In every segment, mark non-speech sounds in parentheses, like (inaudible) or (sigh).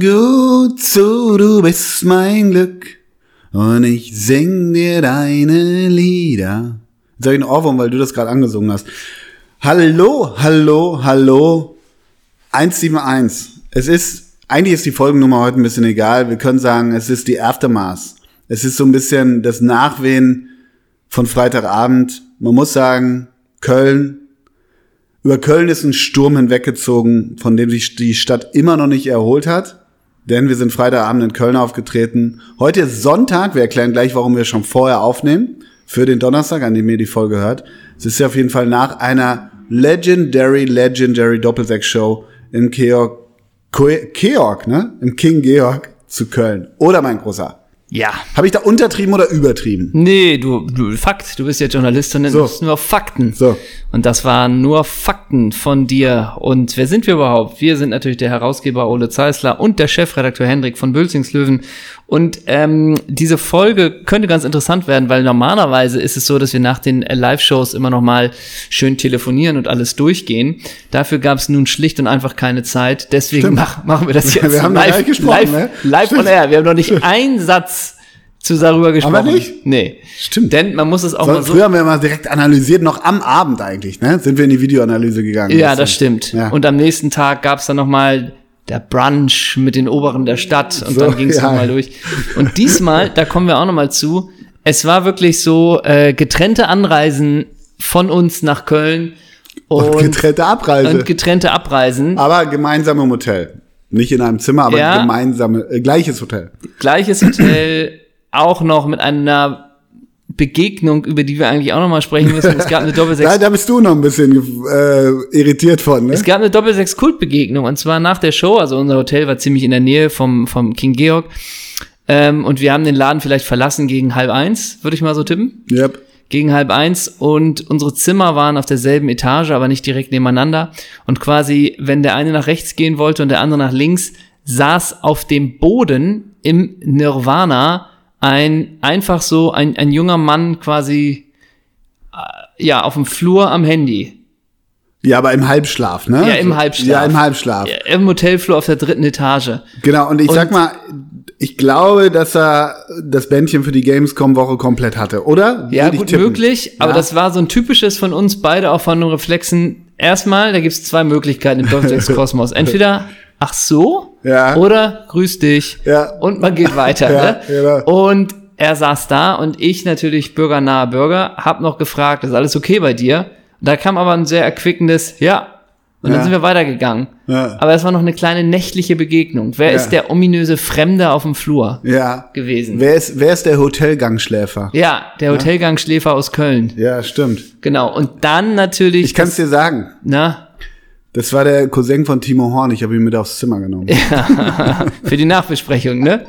Gut zu, du bist mein Glück und ich sing dir deine Lieder. Jetzt habe ich einen Ohrwurm, weil du das gerade angesungen hast. Hallo, hallo, hallo. 171. Es ist, eigentlich ist die Folgennummer heute ein bisschen egal. Wir können sagen, es ist die Aftermath. Es ist so ein bisschen das Nachwehen von Freitagabend. Man muss sagen, Köln, über Köln ist ein Sturm hinweggezogen, von dem sich die Stadt immer noch nicht erholt hat. Denn wir sind Freitagabend in Köln aufgetreten. Heute ist Sonntag. Wir erklären gleich, warum wir schon vorher aufnehmen. Für den Donnerstag, an dem ihr die Folge hört. Es ist ja auf jeden Fall nach einer legendary, legendary Doppelsechs-Show im Georg, Georg, ne? Im King Georg zu Köln. Oder mein Großer. Ja. Habe ich da untertrieben oder übertrieben? Nee, du, du Fakt, du bist ja Journalist und So. so. nur Fakten. So. Und das waren nur Fakten von dir. Und wer sind wir überhaupt? Wir sind natürlich der Herausgeber Ole Zeisler und der Chefredakteur Hendrik von Bülzingslöwen. Und ähm, diese Folge könnte ganz interessant werden, weil normalerweise ist es so, dass wir nach den äh, Live-Shows immer noch mal schön telefonieren und alles durchgehen. Dafür gab es nun schlicht und einfach keine Zeit. Deswegen mach, machen wir das Wir jetzt haben noch live, live, ne? live on air. Wir haben noch nicht einen Satz zu darüber gesprochen. nicht? Nee. Stimmt. Denn man muss es auch So, mal so früher haben wir mal direkt analysiert, noch am Abend eigentlich, ne? Sind wir in die Videoanalyse gegangen. Ja, das stimmt. Ja. Und am nächsten Tag gab's dann noch mal der Brunch mit den Oberen der Stadt und So, dann ging's ja. noch mal durch. Und diesmal, da kommen wir auch noch mal zu, es war wirklich so äh, getrennte Anreisen von uns nach Köln und, Und getrennte Abreise. und getrennte Abreisen. aber gemeinsam im Hotel. Nicht in einem Zimmer, aber Ja. gemeinsame, äh, gleiches Hotel. Gleiches Hotel, auch noch mit einer Begegnung, über die wir eigentlich auch noch mal sprechen müssen. Es gab eine Doppelsechs Da, da bist du noch ein bisschen äh, irritiert von, ne? Es gab eine Doppelsechs-Kultbegegnung und zwar nach der Show. Also unser Hotel war ziemlich in der Nähe vom, vom King Georg. Ähm, und wir haben den Laden vielleicht verlassen gegen halb eins, würde ich mal so tippen. Yep. Gegen halb eins und unsere Zimmer waren auf derselben Etage, aber nicht direkt nebeneinander. Und quasi, wenn der eine nach rechts gehen wollte und der andere nach links, saß auf dem Boden im Nirvana ein, einfach so, ein, ein junger Mann quasi, äh, ja, auf dem Flur am Handy. Ja, aber im Halbschlaf, ne? Ja, im Halbschlaf. Ja, im Halbschlaf. Im Hotelflur auf der dritten Etage. Genau, und ich Und- sag mal, ich glaube, dass er das Bändchen für die Gamescom-Woche komplett hatte, oder? Ja, gut tippen. möglich, aber Ja. das war so ein typisches von uns beide auch von den Reflexen. Erstmal, da gibt's zwei Möglichkeiten im Doppelsechs-Kosmos. (laughs) Entweder, ach so, Ja. oder grüß dich. Ja. Und man geht weiter. (laughs) Ja, ne? genau. Und er saß da und ich natürlich bürgernaher Bürger, hab noch gefragt, ist alles okay bei dir? Da kam aber ein sehr erquickendes Ja. Und dann Ja. sind wir weitergegangen. Ja. Aber es war noch eine kleine nächtliche Begegnung. Wer Ja. ist der ominöse Fremde auf dem Flur Ja. gewesen? Wer ist, wer ist der Hotelgangschläfer? Ja, der Hotelgangschläfer aus Köln. Ja, stimmt. Genau. Und dann natürlich. Ich kann es dir sagen. Na, Das war der Cousin von Timo Horn. Ich habe ihn mit aufs Zimmer genommen. (laughs) für die Nachbesprechung, ne?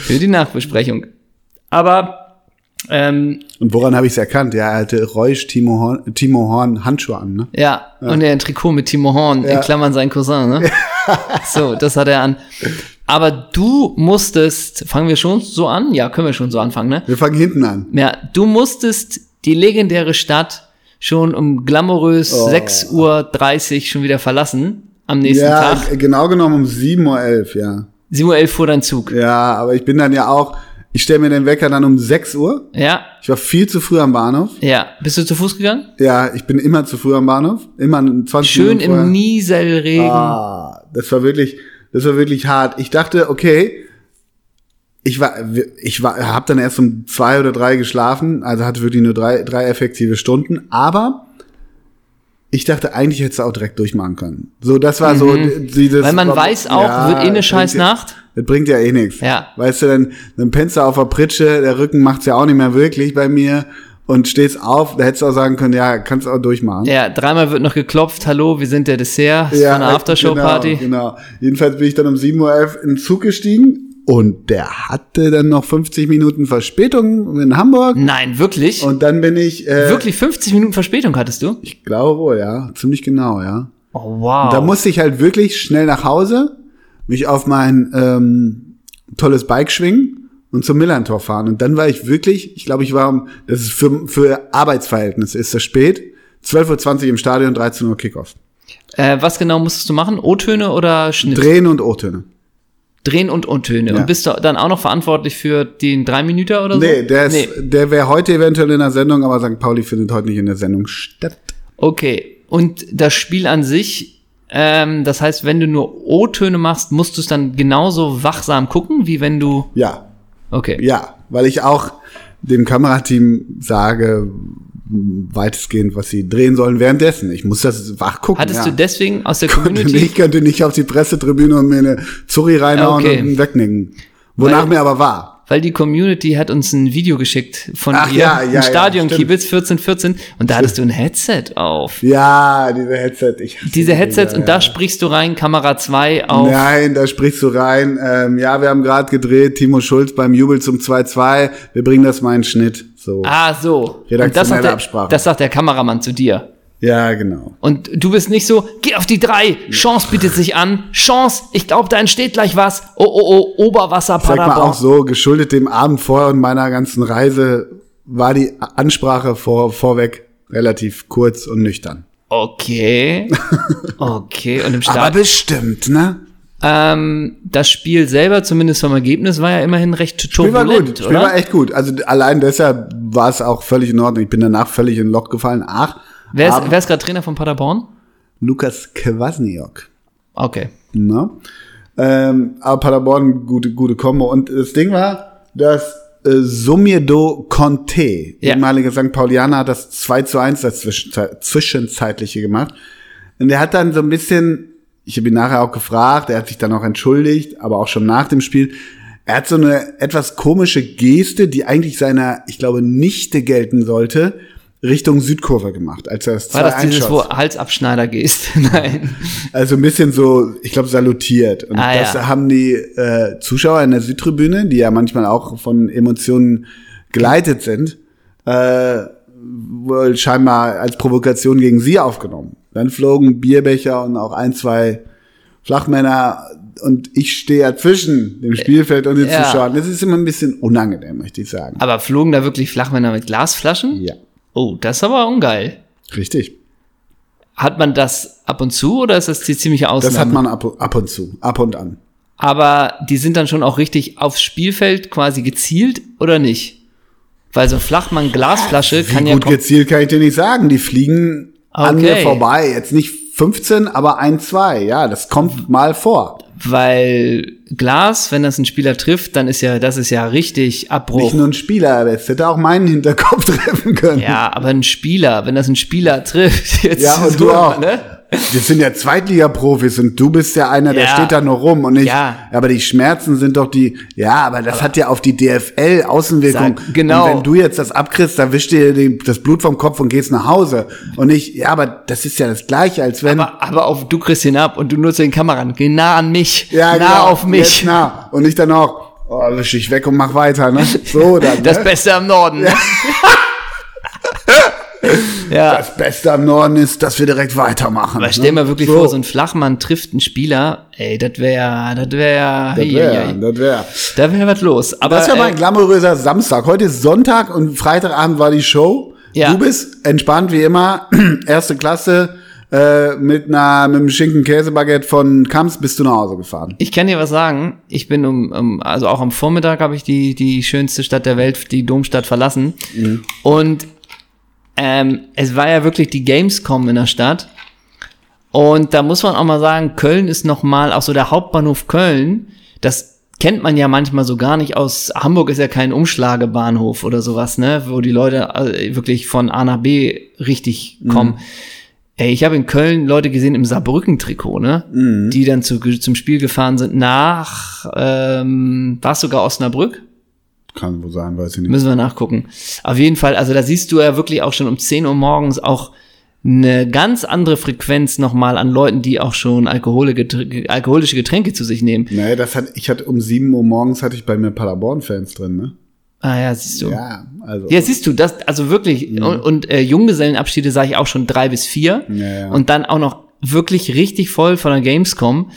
Für die Nachbesprechung. Aber ähm, Und woran habe ich es erkannt? Ja, er hatte Reusch Timo Horn, Timo Horn Handschuhe an, ne? ja, und er ein Trikot mit Timo Horn, in Ja. Klammern sein Cousin, ne? (laughs) so, das hat er an. Aber du musstest, fangen wir schon so an? Ja, können wir schon so anfangen, ne? Wir fangen hinten an. Ja, du musstest die legendäre Stadt schon um glamourös Oh. 6.30 Uhr schon wieder verlassen am nächsten Ja, Tag. genau genommen um 7.11 Uhr, ja. 7.11 Uhr fuhr dein Zug. Ja, aber ich bin dann ja auch, ich stelle mir den Wecker dann um 6 Uhr. Ja, Ich war viel zu früh am Bahnhof. ja. Bist du zu Fuß gegangen? Ja, ich bin immer zu früh am Bahnhof. Immer 20 Schön Minuten im Nieselregen. Ah, das war wirklich, das war wirklich hart. Ich dachte, okay, ich war, ich war, habe dann erst um zwei oder drei geschlafen, also hatte wirklich nur drei, drei effektive Stunden. Aber ich dachte, eigentlich hättest du auch direkt durchmachen können. So, das war so dieses. Mhm. Weil man weiß auch, wird eh eine scheiß ja- Nacht. Das bringt ja eh nichts. Ja. Weißt du, dann, dann pennst du auf der Pritsche, der Rücken macht's ja auch nicht mehr wirklich bei mir und stehst auf, da hättest du auch sagen können, ja, kannst auch durchmachen. Ja, dreimal wird noch geklopft. Hallo, wir sind der Dessert. Das Ja, war eine Aftershow-Party. Genau, genau. Jedenfalls bin ich dann um 7.11 Uhr in den Zug gestiegen und der hatte dann noch 50 Minuten Verspätung in Hamburg. Nein, wirklich? Und dann bin ich, äh, wirklich 50 Minuten Verspätung hattest du? ich glaube wohl, ja, ziemlich genau, ja. Oh, wow. Da musste ich halt wirklich schnell nach Hause, mich auf mein ähm, tolles Bike schwingen und zum Millantor fahren. Und dann war ich wirklich, ich glaube, ich war, um- das ist für, für Arbeitsverhältnisse, ist das spät, 12.20 Uhr im Stadion, 13 Uhr Kickoff. Äh, was genau musstest du machen? O-Töne oder Schnitt? Drehen und O-Töne. Drehen und O-Töne. Ja. Und bist du dann auch noch verantwortlich für den drei Minüter oder so? Nee, der, ist, der wäre heute eventuell in der Sendung, aber St. Pauli findet heute nicht in der Sendung statt. Okay. Und das Spiel an sich, ähm, das heißt, wenn du nur O-Töne machst, musst du es dann genauso wachsam gucken, wie wenn du. Ja, Okay. ja, weil ich auch dem Kamerateam sage, weitestgehend, was sie drehen sollen währenddessen. Ich muss das wach gucken. Hattest ja. du deswegen aus der könnte Community. nicht, könnte nicht auf die Pressetribüne und mir eine Zurri reinhauen Okay. und wegnicken. Wonach Weil- mir aber war. Weil die Community hat uns ein Video geschickt von Ach dir, ja, ja, ja, Stadion stimmt. Kiebitz 1414 und da hattest du ein Headset auf. Ja, diese Headset. Ich Diese die, Headsets ja, und da ja. sprichst du rein, Kamera 2 auf. Nein, da sprichst du rein. Ähm, ja, wir haben gerade gedreht, Timo Schulz beim Jubel zum 2-2. Wir bringen das mal in den Schnitt. So. Ah, so. Und Redaktionelle das sagt, der, Absprache. das sagt der Kameramann zu dir. Ja, genau. Und du bist nicht so, geh auf die drei, Chance bietet sich an, Chance, ich glaube, da entsteht gleich was. Oh, oh, oh, Oberwasser, Sag mal Paderborn. auch so, geschuldet dem Abend vorher und meiner ganzen Reise war die Ansprache vor, vorweg relativ kurz und nüchtern. Okay. (laughs) Okay, und im Aber Start. bestimmt, ne? Ähm, das Spiel selber, zumindest vom Ergebnis, war ja immerhin recht Spiel war turbulent, gut, Spiel oder? war echt gut. Also allein deshalb war es auch völlig in Ordnung. Ich bin danach völlig in Loch gefallen. Ach, wer, ist, wer ist gerade Trainer von Paderborn? Lukas Kwasniok. Okay. Ne? Ähm, aber Paderborn, gute, gute Kombo. Und das Ding war, dass äh, Sumiedo Conte, Ja. ehemaliger St. Paulianer, hat das 2 zu 1 das Zwischenzei- Zwischenzeitliche gemacht. Und der hat dann so ein bisschen, ich habe ihn nachher auch gefragt, er hat sich dann auch entschuldigt, aber auch schon nach dem Spiel. Er hat so eine etwas komische Geste, die eigentlich seiner, ich glaube, Nichte gelten sollte, Richtung Südkurve gemacht, als er das War das 2-1 dieses, wo Halsabschneider gehst? (laughs) Nein. Also ein bisschen so, ich glaube, salutiert. Und Ah, das ja. haben die äh, Zuschauer in der Südtribüne, die ja manchmal auch von Emotionen geleitet sind, äh, wohl scheinbar als Provokation gegen sie aufgenommen. Dann flogen Bierbecher und auch ein, zwei Flachmänner und ich stehe ja zwischen dem Spielfeld und den Ja. Zuschauern. Das ist immer ein bisschen unangenehm, möchte ich sagen. Aber flogen da wirklich Flachmänner mit Glasflaschen? Ja, Oh, das ist aber ungeil. richtig. Hat man das ab und zu oder ist das die ziemliche Ausnahme? Das hat man ab, ab und zu, ab und an. Aber die sind dann schon auch richtig aufs Spielfeld quasi gezielt oder nicht? Weil so Flachmann Glasflasche Wie kann ja gut gezielt kann ich dir nicht sagen. Die fliegen an Okay. mir vorbei. Jetzt nicht 15, aber ein, zwei. Ja, das kommt mal vor. weil Glas, wenn das ein Spieler trifft, dann ist ja das ist ja richtig Abbruch. Nicht nur ein Spieler, das hätte auch meinen Hinterkopf (laughs) treffen können. ja, aber ein Spieler, wenn das ein Spieler trifft, (laughs) jetzt Ja, und so, du auch. ne? Das sind ja Zweitliga-Profis und du bist ja einer, der Ja. steht da nur rum und nicht. Ja. Aber die Schmerzen sind doch die. Ja, aber das hat ja auf die DFL Außenwirkung. Sag- genau. Und wenn du jetzt das abkriegst, dann wischst dir das Blut vom Kopf und gehst nach Hause. Und nicht, ja, aber das ist ja das Gleiche, als wenn. Aber, aber auf du kriegst ihn ab und du nutzt den Kameran. Geh nah an mich. ja, nah genau, auf Jetzt mich. nah. Und nicht dann auch, oh, wisch dich weg und mach weiter, ne? So (laughs) dann. Das ne? Beste am Norden. Ja. (laughs) ja. Das Beste am Norden ist, dass wir direkt weitermachen. Aber stell ne? mal wirklich vor, so ein Flachmann trifft einen Spieler, ey, das wäre, das wäre, Das wäre, das wäre. da wäre was los. Aber Das ja mal äh, ein glamouröser Samstag. Heute ist Sonntag und Freitagabend war die Show. Ja. Du bist entspannt wie immer, (clears throat) erste Klasse, äh, mit einer, mit einem Schinken-Käse-Baguette von Kamps bist du nach Hause gefahren. ich kann dir was sagen. Ich bin um, um also auch am Vormittag habe ich die, die schönste Stadt der Welt, die Domstadt verlassen. Mhm. Und ähm, es war ja wirklich die Gamescom in der Stadt. Und da muss man auch mal sagen, Köln ist noch mal, auch so der Hauptbahnhof Köln, das kennt man ja manchmal so gar nicht aus. Hamburg ist ja kein Umschlagebahnhof oder sowas, ne, wo die Leute äh, wirklich von A nach B richtig kommen. Ey, ich habe in Köln Leute gesehen im Saarbrücken-Trikot, ne, die dann zu, zum Spiel gefahren sind nach, ähm, war es sogar Osnabrück? Kann wohl sein, weiß ich nicht. Müssen wir nachgucken. Auf jeden Fall, also da siehst du ja wirklich auch schon um 10 Uhr morgens auch eine ganz andere Frequenz nochmal an Leuten, die auch schon Alkohole, Getränke, alkoholische Getränke zu sich nehmen. Nee, das hat, ich hatte um 7 Uhr morgens hatte ich bei mir Paderborn-Fans drin, ne? Ah ja, siehst du. Ja, Ja, also. siehst du, das, also wirklich, und, und äh, Junggesellenabschiede sage ich auch schon drei bis vier. Ja, ja. Und dann auch noch wirklich richtig voll von der Gamescom.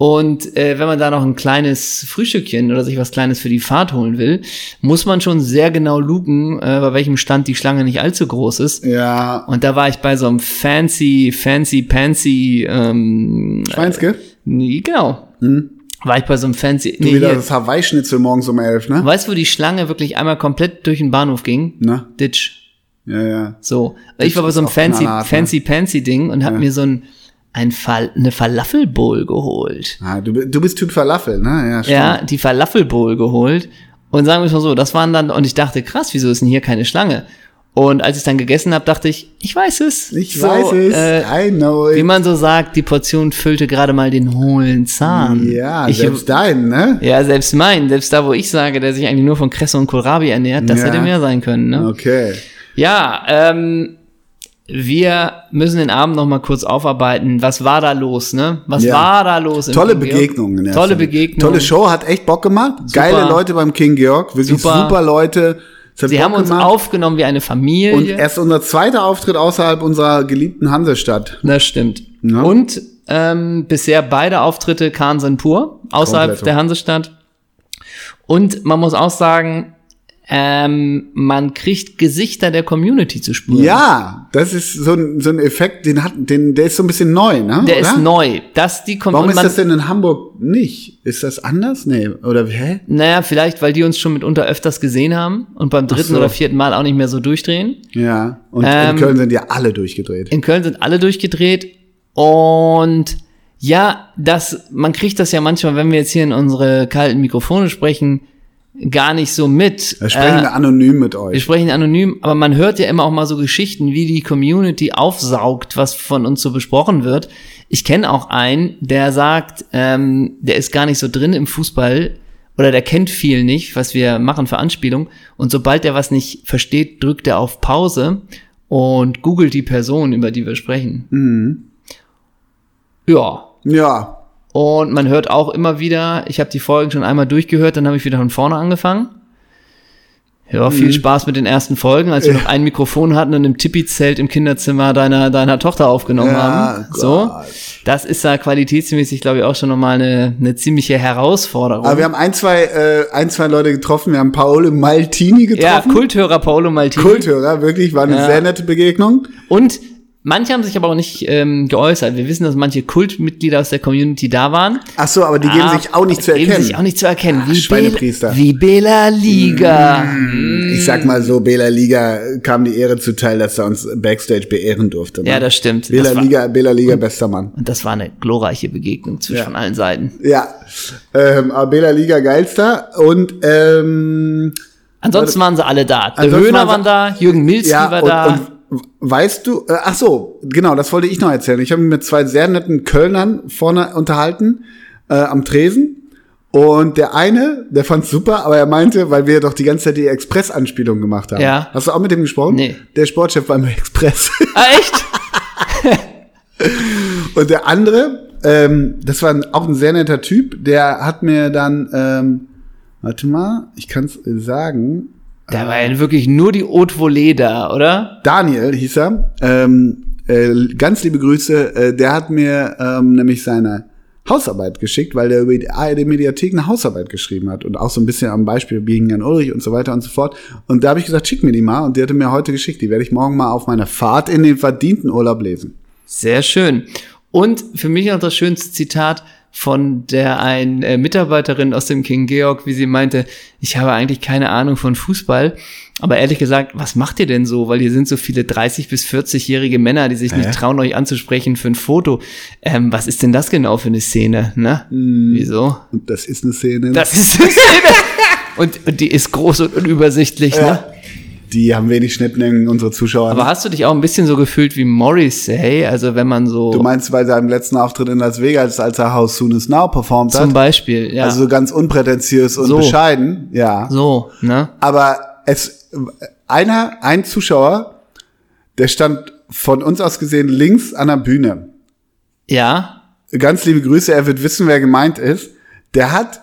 Und äh, wenn man da noch ein kleines Frühstückchen oder sich was Kleines für die Fahrt holen will, muss man schon sehr genau lugen, äh, bei welchem Stand die Schlange nicht allzu groß ist. Ja. Und da war ich bei so einem fancy, fancy, fancy, ähm, Schweinske? nee, genau. War ich bei so einem fancy, Du nee, wieder hier, das Hawaii-Schnitzel morgens um elf, ne? weißt du, wo die Schlange wirklich einmal komplett durch den Bahnhof ging? Na? Ditch. Ja, ja. So. Ich war bei so einem fancy, ne? fancy, fancy Ding und hab mir so ein, ein Fall, eine Falafelbowl geholt. Ah, du, du bist Typ Falafel, ne? Ja, stimmt. Ja, die Falafelbowl geholt. Und sagen wir es mal so, das waren dann, und ich dachte, krass, wieso ist denn hier keine Schlange? Und als ich dann gegessen habe, dachte ich, ich weiß es. Ich So, weiß es. Äh, I know wie it. man so sagt, die Portion füllte gerade mal den hohlen Zahn. Ja, ich, selbst dein, ne? Ja, selbst mein, selbst da, wo ich sage, der sich eigentlich nur von Kresse und Kohlrabi ernährt, das Ja. hätte mehr sein können, ne? Okay. Ja, ähm, wir müssen den Abend noch mal kurz aufarbeiten. Was war da los, ne? Was Ja. war da los? Tolle King? Begegnungen. Tolle. Begegnungen. Tolle Show, hat echt Bock gemacht. Geile Leute beim King Georg, wirklich Super. super, Leute. Sie Bock haben uns gemacht. aufgenommen wie eine Familie. Und erst unser zweiter Auftritt außerhalb unserer geliebten Hansestadt. Das stimmt. Ja. Und ähm, bisher beide Auftritte Kahn sind pur, außerhalb Komplett. der Hansestadt. Und man muss auch sagen, ähm, man kriegt Gesichter der Community zu spüren. Ja, das ist so ein, so ein Effekt, den hat, den, der ist so ein bisschen neu, ne? Der oder? ist neu. Das die kommt Warum ist das denn in Hamburg nicht? Ist das anders? Nee, oder hä? Naja, vielleicht, weil die uns schon mitunter öfters gesehen haben und beim dritten so. oder vierten Mal auch nicht mehr so durchdrehen. Ja, und Ähm, in Köln sind ja alle durchgedreht. In Köln sind alle durchgedreht und ja, das, man kriegt das ja manchmal, wenn wir jetzt hier in unsere kalten Mikrofone sprechen, gar nicht so mit. Da sprechen Äh, wir anonym mit wir euch. sprechen anonym, aber man hört ja immer auch mal so Geschichten, wie die Community aufsaugt, was von uns so besprochen wird. Ich kenne auch einen, der sagt, ähm, der ist gar nicht so drin im Fußball oder der kennt viel nicht, was wir machen für Anspielung. Und sobald er was nicht versteht, drückt er auf Pause und googelt die Person, über die wir sprechen. Ja, Ja, und man hört auch immer wieder, ich habe die Folgen schon einmal durchgehört, dann habe ich wieder von vorne angefangen. Ja, Mhm. viel Spaß mit den ersten Folgen, als wir noch ein Mikrofon hatten und im Tippi-Zelt im Kinderzimmer deiner, deiner Tochter aufgenommen Ja, haben. So. Gott. Das ist da qualitätsmäßig, glaube ich, auch schon nochmal eine, eine ziemliche Herausforderung. aber wir haben ein, zwei, äh, ein, zwei Leute getroffen. Wir haben Paolo Maltini ja, getroffen. Kulthörer Paolo Maltini. Kulthörer, wirklich, war eine Ja. sehr nette Begegnung. Und manche haben sich aber auch nicht ähm, geäußert. Wir wissen, dass manche Kultmitglieder aus der Community da waren. Ach so, aber die geben Ah, sich auch nicht zu Geben erkennen. sich auch nicht zu erkennen. Wie, Schweinepriester. Bela, wie Bela Liga. Ich sag mal so, Bela Liga kam die Ehre zuteil, dass er uns Backstage beehren durfte. Ne? Ja, das stimmt. Bela Das war- Liga, Bela Liga, bester Mann. Und das war eine glorreiche Begegnung zwischen Ja. allen Seiten. Ja, ähm, aber Bela Liga geilster und ähm, Ansonsten waren sie alle da. Der Höhner sie- da, Jürgen Milzki ja war und, da. und weißt du, äh, ach so, genau, das wollte ich noch erzählen. Ich habe mich mit zwei sehr netten Kölnern vorne unterhalten äh, am Tresen. Und der eine, der fand's super, aber er meinte, weil wir doch die ganze Zeit die Express-Anspielung gemacht haben. Ja. Hast du auch mit dem gesprochen? Nee. Der Sportchef beim Express. (laughs) ah, echt? (laughs) Und der andere, ähm, das war auch ein sehr netter Typ, der hat mir dann, ähm, warte mal, ich kann's sagen, Da war ja wirklich nur die Haute Volée da, oder? Daniel hieß er, ähm, äh, ganz liebe Grüße, äh, der hat mir ähm, nämlich seine Hausarbeit geschickt, weil der über die ARD Mediathek eine Hausarbeit geschrieben hat und auch so ein bisschen am Beispiel Biegen Ulrich und so weiter und so fort. Und da habe ich gesagt, schick mir die mal und die hatte mir heute geschickt. Die werde ich morgen mal auf meiner Fahrt in den verdienten Urlaub lesen. Sehr schön. Und für mich noch das schönste Zitat von der ein äh, Mitarbeiterin aus dem King Georg, wie sie meinte, ich habe eigentlich keine Ahnung von Fußball, aber ehrlich gesagt, was macht ihr denn so? Weil hier sind so viele 30 bis 40-jährige Männer, die sich nicht trauen, euch anzusprechen für ein Foto. Ähm, was ist denn das genau für eine Szene? Ne? Wieso? Und das ist eine Szene. Das ist eine Szene. und, (laughs) und die ist groß und unübersichtlich, ne? Die haben wenig Schnittmengen, unsere Zuschauer. Aber hast du dich auch ein bisschen so gefühlt wie Morrissey? Also wenn man so du meinst bei seinem letzten Auftritt in Las Vegas, als er How Soon Is Now performt zum hat? Beispiel, ja. Also so ganz unprätentiös und So. bescheiden, ja. so, ne? Aber es, einer, ein Zuschauer, der stand von uns aus gesehen links an der Bühne. Ja. Ganz liebe Grüße, er wird wissen, wer gemeint ist. Der hat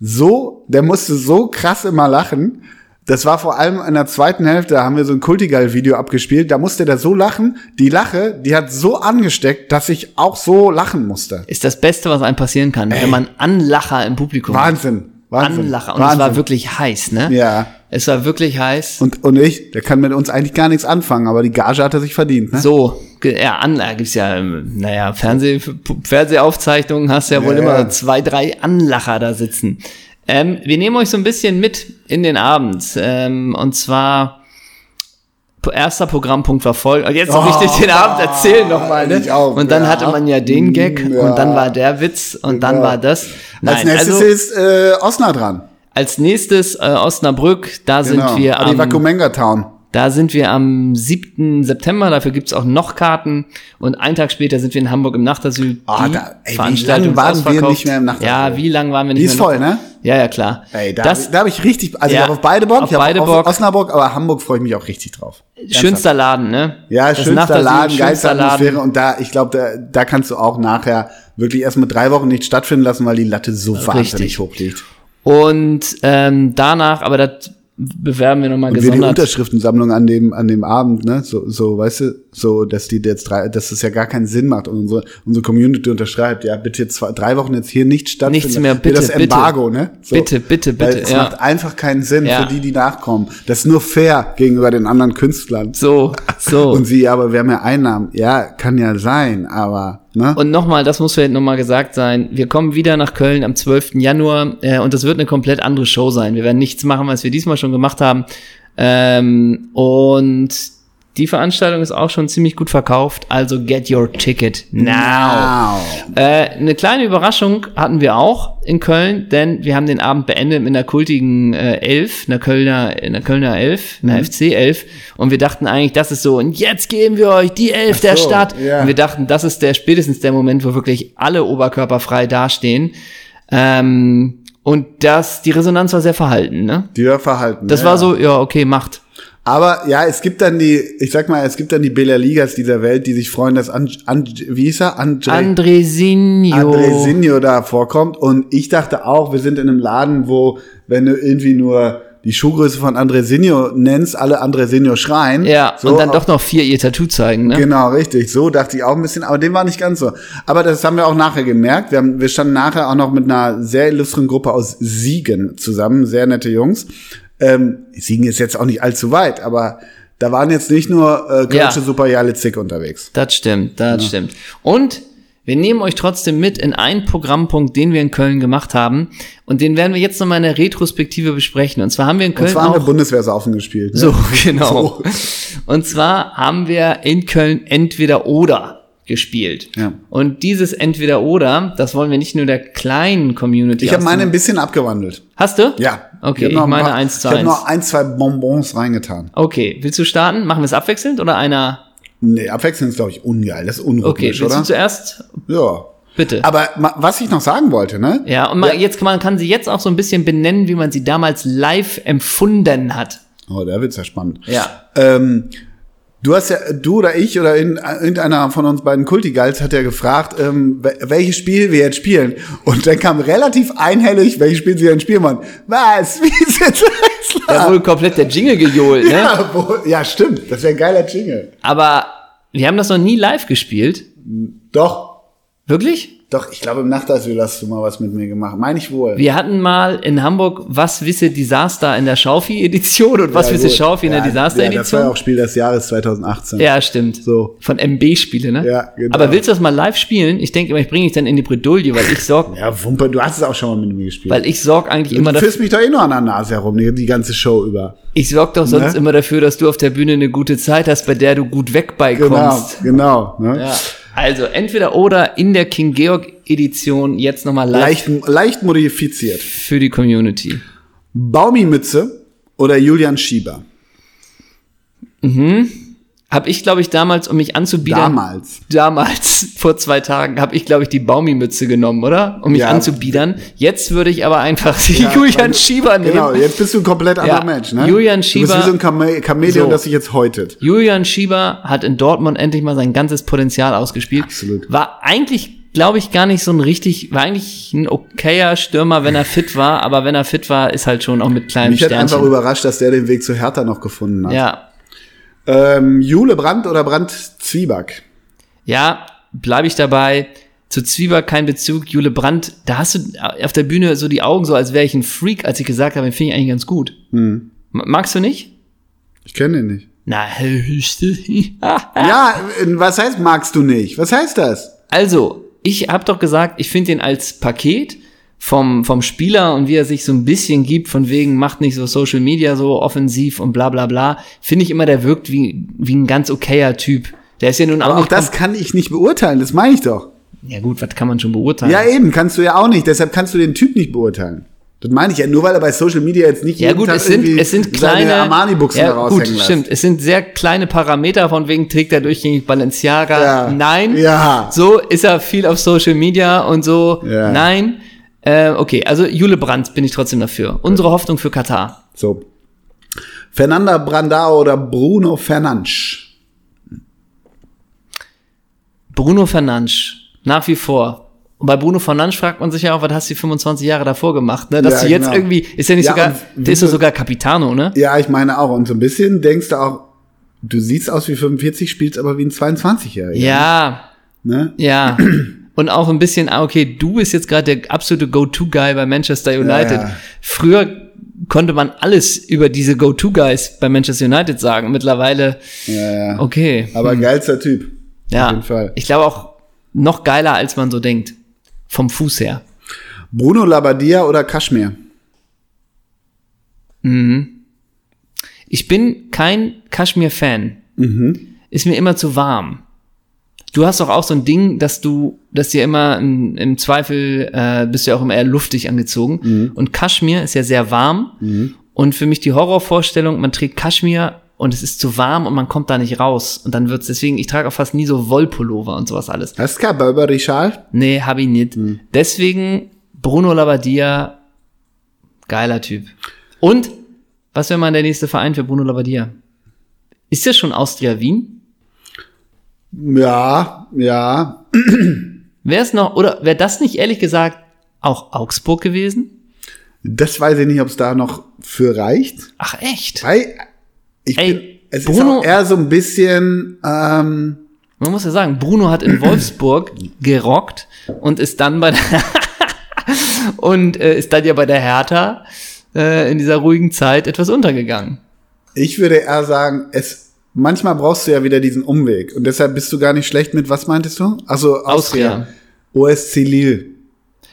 so, der musste so krass immer lachen, Das war vor allem in der zweiten Hälfte, da haben wir so ein Kultigal-Video abgespielt, da musste der so lachen, die Lache, die hat so angesteckt, dass ich auch so lachen musste. Ist das Beste, was einem passieren kann, wenn man Anlacher im Publikum hat. Wahnsinn. Wahnsinn. Anlacher. Und Wahnsinn. es war wirklich heiß, ne? Ja. Es war wirklich heiß. Und, und ich, der kann mit uns eigentlich gar nichts anfangen, aber die Gage hat er sich verdient, ne? So, ja, Anlager gibt's ja, ähm, naja, Fernseh, Fernsehaufzeichnungen hast du ja wohl Ja, immer ja. zwei, drei Anlacher da sitzen. Ähm, wir nehmen euch so ein bisschen mit in den Abend. Ähm, und zwar erster Programmpunkt war voll. Und jetzt Oh, richtig den Abend erzählen nochmal, ne? ich auch, und dann ja. hatte man ja den Gag Ja. und dann war der Witz und dann war das. Als nächstes also ist äh, Osnabrück dran. als nächstes äh, Osnabrück, da Genau. sind wir am, Adivakumenga Town. Da sind wir am 7. September, dafür gibt's auch noch Karten. Und einen Tag später sind wir in Hamburg im Nachtasyl. Ah, Die da- ey, wie Veranstaltung lang waren wir nicht mehr im Nachtasyl? Ja, wie lang waren wir nicht Die ist mehr? voll, ne? Ja, ja, klar. Ey, da, das hab ich- da habe ich richtig, also Ja, ich hab auf beide Bock, auf ich hab beide auf Bock. Osnabrück, aber Hamburg freue ich mich auch richtig drauf. schönster Laden, ne? Ja, Das schönster Laden, geilste Atmosphäre und da, ich glaube, da, da kannst du auch nachher wirklich erst mit drei Wochen nicht stattfinden lassen, weil die Latte so wahnsinnig Richtig. hoch liegt. Und ähm, danach, aber das bewerben wir nochmal Und wir die gesondert. Unterschriftensammlung an dem, an dem Abend, ne, so, so, weißt du, so, dass die jetzt drei, dass es ja gar keinen Sinn macht und unsere, unsere Community unterschreibt, ja, bitte zwei, drei Wochen jetzt hier nicht stattfinden. Nichts mehr, bitte, das Embargo, ne? So. Bitte, bitte, Weil bitte, Es ja. macht einfach keinen Sinn Ja. für die, die nachkommen. Das ist nur fair gegenüber den anderen Künstlern. So, so. Und sie, aber wir haben ja Einnahmen. Ja, kann ja sein, aber, ne? Und nochmal, das muss vielleicht nochmal gesagt sein, wir kommen wieder nach Köln am 12. Januar äh, und das wird eine komplett andere Show sein. Wir werden nichts machen, was wir diesmal schon gemacht haben. Ähm, und die Veranstaltung ist auch schon ziemlich gut verkauft, also get your ticket now. Wow. Äh, eine kleine Überraschung hatten wir auch in Köln, denn wir haben den Abend beendet mit einer kultigen äh, Elf, einer Kölner, einer Kölner Elf, einer Mhm. FC Elf. Und wir dachten eigentlich, das ist so, und jetzt geben wir euch die Elf Ach der so, Stadt. ja. Und wir dachten, das ist der spätestens der Moment, wo wirklich alle oberkörperfrei dastehen. Ähm, und das, die Resonanz war sehr verhalten, ne? Die Hörverhalten. Das ja, war so, ja, okay, macht. Aber ja, es gibt dann die, ich sag mal, es gibt dann die Bela Ligas dieser Welt, die sich freuen, dass An, An, wie hieß er? Andre, Andresinho. Andresinho da vorkommt. Und ich dachte auch, wir sind in einem Laden, wo, wenn du irgendwie nur die Schuhgröße von Andresinho nennst, alle Andresinho schreien. Ja, So, und dann doch noch vier ihr Tattoo zeigen, ne? Genau, richtig. So dachte ich auch ein bisschen, aber dem war nicht ganz so. Aber das haben wir auch nachher gemerkt. Wir, haben, wir standen nachher auch noch mit einer sehr illustren Gruppe aus Siegen zusammen, sehr nette Jungs. Ähm, Siegen ist jetzt auch nicht allzu weit, aber da waren jetzt nicht nur äh, Kölsche Ja. Superjalitzig unterwegs. Das stimmt, das stimmt. Und wir nehmen euch trotzdem mit in einen Programmpunkt, den wir in Köln gemacht haben. Und den werden wir jetzt nochmal in der Retrospektive besprechen. Und zwar haben wir in Und Köln zwar haben wir Bundeswehrsaufen gespielt. Ne? so, (laughs) genau. Und zwar haben wir in Köln entweder oder gespielt. Ja. Und dieses entweder oder, das wollen wir nicht nur der kleinen Community. Ich habe meine ein bisschen abgewandelt. Hast du? Ja. Okay, ich noch ein meine paar- 1 zu Ich habe 1. noch ein, zwei Bonbons reingetan. Okay, willst du starten? Machen wir es abwechselnd oder einer? Nee, abwechselnd ist, glaube ich, ungeil. Das ist Okay, unrhythmisch, willst oder? du zuerst? Ja. Bitte. Aber was ich noch sagen wollte, ne? Ja, und man, Ja. jetzt man kann sie jetzt auch so ein bisschen benennen, wie man sie damals live empfunden hat. Oh, da wird's ja spannend. Ja. Ähm, du hast ja, du oder ich oder in, irgendeiner von uns beiden Kultigals hat ja gefragt, ähm, wel- welches Spiel wir jetzt spielen. Und dann kam relativ einhellig, welches Spiel sie denn spielen wollen. Was? (laughs) Wie ist jetzt Da wurde komplett der Jingle gejohlt, ne? (laughs) ja, wo, ja, stimmt. Das wäre ein geiler Jingle. Aber wir haben das noch nie live gespielt. Doch, Wirklich? Doch, ich glaube, im Nachtasyl hast du mal was mit mir gemacht. Meine ich wohl. Wir hatten mal in Hamburg Was wisse Disaster in der Schaufi-Edition und Was Ja, wisse. Schaufi in der Ja, Ja, das war ja Disaster-Edition. auch Spiel des Jahres 2018. Ja, stimmt. So. Von MB-Spiele, ne? Ja, genau. Aber willst du das mal live spielen? Ich denke immer, ich bringe dich dann in die Bredouille, weil ich sorg, (laughs) Ja, Wumpe, du hast es auch schon mal mit mir gespielt. weil ich sorg eigentlich immer du dafür, führst mich doch eh nur an der Nase herum, die, die ganze Show über. ich sorg doch sonst Ne? immer dafür, dass du auf der Bühne eine gute Zeit hast, bei der du gut weg Genau, genau. Ne? Ja. Also entweder oder in der King Georg Edition jetzt nochmal live Leicht, leicht modifiziert. für die Community. Baumi-Mütze oder Julian Schieber? Hab ich, glaube ich, damals, um mich anzubiedern. Damals. Damals, (laughs) vor zwei Tagen, habe ich, glaube ich, die Baumi-Mütze genommen, oder? Um mich Ja. anzubiedern. Jetzt würde ich aber einfach Ja, (laughs) Julian du- Schieber nehmen. Genau, jetzt bist du ein komplett anderer Ja. Mensch, ne? Julian Du Schieber- bist wie so ein Chame Chamäleon, So. das sich jetzt häutet. Julian Schieber hat in Dortmund endlich mal sein ganzes Potenzial ausgespielt. Absolut. War eigentlich glaube ich, gar nicht so ein richtig, war eigentlich ein okayer Stürmer, wenn er fit war, aber wenn er fit war, ist halt schon auch mit kleinen Mich hat einfach Sternchen. überrascht, dass der den Weg zu Hertha noch gefunden hat. Ja, Ähm, Jule Brandt oder Brandt Zwieback? ja, bleibe ich dabei. Zu Zwieback kein Bezug. Jule Brandt, da hast du auf der Bühne so die Augen so, als wäre ich ein Freak, als ich gesagt habe, den finde ich eigentlich ganz gut. Hm. Magst du nicht? Ich kenne den nicht. Na, (laughs) Ja, äh, was heißt magst du nicht? Was heißt das? Also, ich habe doch gesagt, ich finde ihn als Paket vom, vom Spieler und wie er sich so ein bisschen gibt, von wegen macht nicht so Social Media so offensiv und bla bla bla, finde ich immer, der wirkt wie, wie ein ganz okayer Typ. Der ist ja nun auch Aber auch das kann ich nicht beurteilen, das meine ich doch. ja gut, was kann man schon beurteilen? Ja, eben, kannst du ja auch nicht. Deshalb kannst du den Typ nicht beurteilen. Das meine ich ja, nur weil er bei Social Media jetzt nicht Ja gut, Tag es sind, es sind kleine Armani-Buchsen ja, gut, lässt. stimmt. Es sind sehr kleine Parameter, von wegen trägt er durchgängig Balenciaga. Ja. Nein. Ja. So ist er viel auf Social Media und so. Ja. Nein. Äh, okay, also Jule Brandt bin ich trotzdem dafür. Unsere Hoffnung für Katar. So. Fernanda Brandao oder Bruno Fernandes? Bruno Fernandes, nach wie vor. Und bei Bruno Fernandes fragt man sich ja auch, was hast du die 25 Jahre davor gemacht, ne? Dass Ja, du jetzt genau. irgendwie, ist ja nicht Ja, sogar, der ist ja sogar Capitano, ne? Ja, ich meine auch. Und so ein bisschen denkst du auch, du siehst aus wie 45, spielst aber wie ein 22-Jähriger. Ja, Ne? ja. (clears throat) Und auch ein bisschen, ah, okay, du bist jetzt gerade der absolute Go-To-Guy bei Manchester United. Ja, ja. Früher konnte man alles über diese Go-To-Guys bei Manchester United sagen. Mittlerweile, Ja, ja. okay. Aber geilster Typ. ja, Auf jeden Fall. ich glaube auch noch geiler, als man so denkt. Vom Fuß her. Bruno Labbadia oder Kaschmir? Ich bin kein Kaschmir-Fan. Ist mir immer zu warm. Du hast doch auch so ein Ding, dass du, dass dir immer im, im Zweifel äh, bist du ja auch immer eher luftig angezogen. Und Kaschmir ist ja sehr warm. Und für mich die Horrorvorstellung, man trägt Kaschmir und es ist zu warm und man kommt da nicht raus. Und dann wird's deswegen, ich trage auch fast nie so Wollpullover und sowas alles. Hast du kein Burberry-Schal? Nee, hab ich nicht. Deswegen Bruno Labbadia, geiler Typ. Und was wäre mal der nächste Verein für Bruno Labbadia? Ist das schon Austria Wien? Ja, ja. Wäre es noch, oder wäre das nicht ehrlich gesagt auch Augsburg gewesen? Das weiß ich nicht, ob es da noch für reicht. Ach echt? Weil ich Ey, bin, es Bruno- ist auch eher so ein bisschen, ähm, Man muss ja sagen, Bruno hat in (clears throat) Wolfsburg gerockt und ist dann bei der (laughs) und äh, ist dann ja bei der Hertha äh, in dieser ruhigen Zeit etwas untergegangen. ich würde eher sagen, es, manchmal brauchst du ja wieder diesen Umweg. Und deshalb bist du gar nicht schlecht mit, was meintest du? Also Austria. Austria. OSC Lille.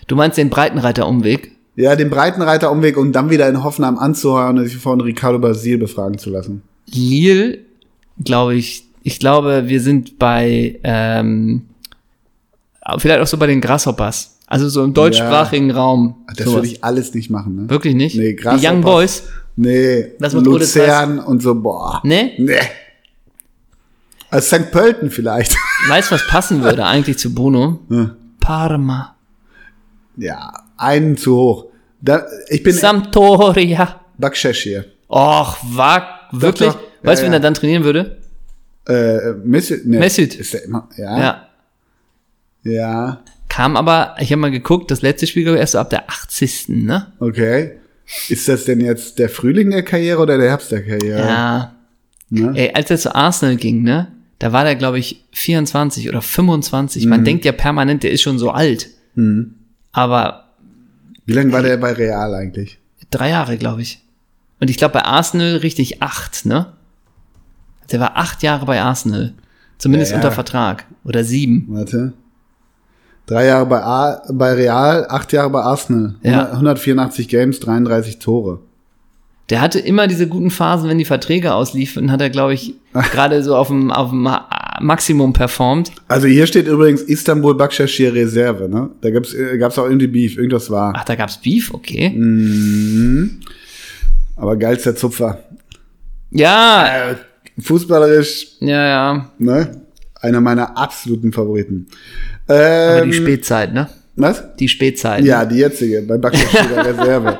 Du meinst den Breitenreiter-Umweg? Ja, den Breitenreiter-Umweg und dann wieder in Hoffenheim anzuheuern und sich von Ricardo Basil befragen zu lassen. Lille, glaube ich, ich glaube, wir sind bei, ähm, vielleicht auch so bei den Grasshoppers. Also so im deutschsprachigen Raum. Das sowas. würde ich alles nicht machen, ne? Wirklich nicht? Nee, Die Grasshoppers. Young Boys? Nee, Das Luzern und so, boah. Ne? Nee. Als St. Pölten vielleicht. (laughs) Weißt du, was passen würde eigentlich zu Bruno? Parma. ja, einen zu hoch. Da, ich bin Sampdoria. Bakshesh hier. Och, war wirklich. doch. weißt du, Ja, wen ja. er dann trainieren würde? Äh, Mesut. Nee, immer, ja. Ja. Ja. Kam aber, ich habe mal geguckt, das letzte Spiel erst so ab der 80. Ne? Okay. Ist das denn jetzt der Frühling der Karriere oder der Herbst der Karriere? Ja. Ne? Ey, als er zu Arsenal ging, ne? Da war der, glaube ich, 24 oder 25. Mhm. Man denkt ja permanent, der ist schon so alt. Aber Wie lange war der bei Real eigentlich? drei Jahre, glaube ich. Und ich glaube bei Arsenal richtig acht, ne? Der war acht Jahre bei Arsenal. Zumindest Ja, ja. unter Vertrag. Oder sieben. Warte. Drei Jahre bei, A, bei Real, acht Jahre bei Arsenal. Ja. 100 184 Games, 33 Tore. Der hatte immer diese guten Phasen, wenn die Verträge ausliefen, hat er, glaube ich, gerade so auf dem, auf dem Ma- Maximum performt. Also hier steht übrigens Istanbul Bakshashir Reserve, ne? Da gab's, äh, gab's auch irgendwie Beef, irgendwas war. Ach, da gab's Beef, okay. Mhm. Aber geilster Zupfer. Ja, Äh, fußballerisch, ja, ja. ne? Einer meiner absoluten Favoriten. Aber Ähm, die Spätzeit, ne? was? Die Spätzeit. Ja, die jetzige, bei Bakshashir (laughs) Reserve.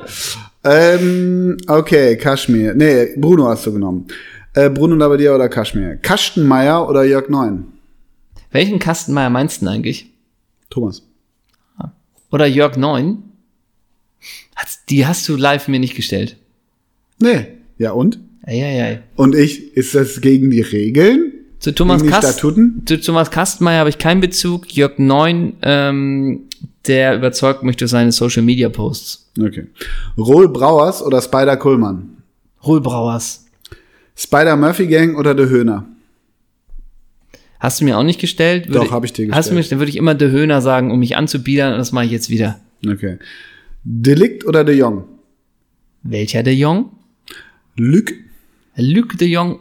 Ähm, okay, Kaschmir. Nee, Bruno hast du genommen. Äh, Bruno Labbadia oder Kaschmir? Kastenmeier oder Jörg Neun? Welchen Kastenmeier meinst du denn eigentlich? Thomas. Oder Jörg Neun. Die hast du live mir nicht gestellt. Nee. Ja, und? Eieiei. Und ich, ist das gegen die Regeln? Zu Thomas, Kast, zu Thomas Kastenmeier habe ich keinen Bezug. Jörg Neun, ähm, der überzeugt mich durch seine Social Media Posts. Okay. Rohl Brauers oder Spider Kullmann? Ruhlbrauers. Spider Murphy Gang oder De Höhner? Hast du mir auch nicht gestellt? Doch, hab ich dir Hast du gestellt. mich, dann würde ich immer De Höhner sagen, um mich anzubiedern, und das mache ich jetzt wieder. Okay. Delikt oder De Jong? Welcher De Jong? Luc? Luc de Jong.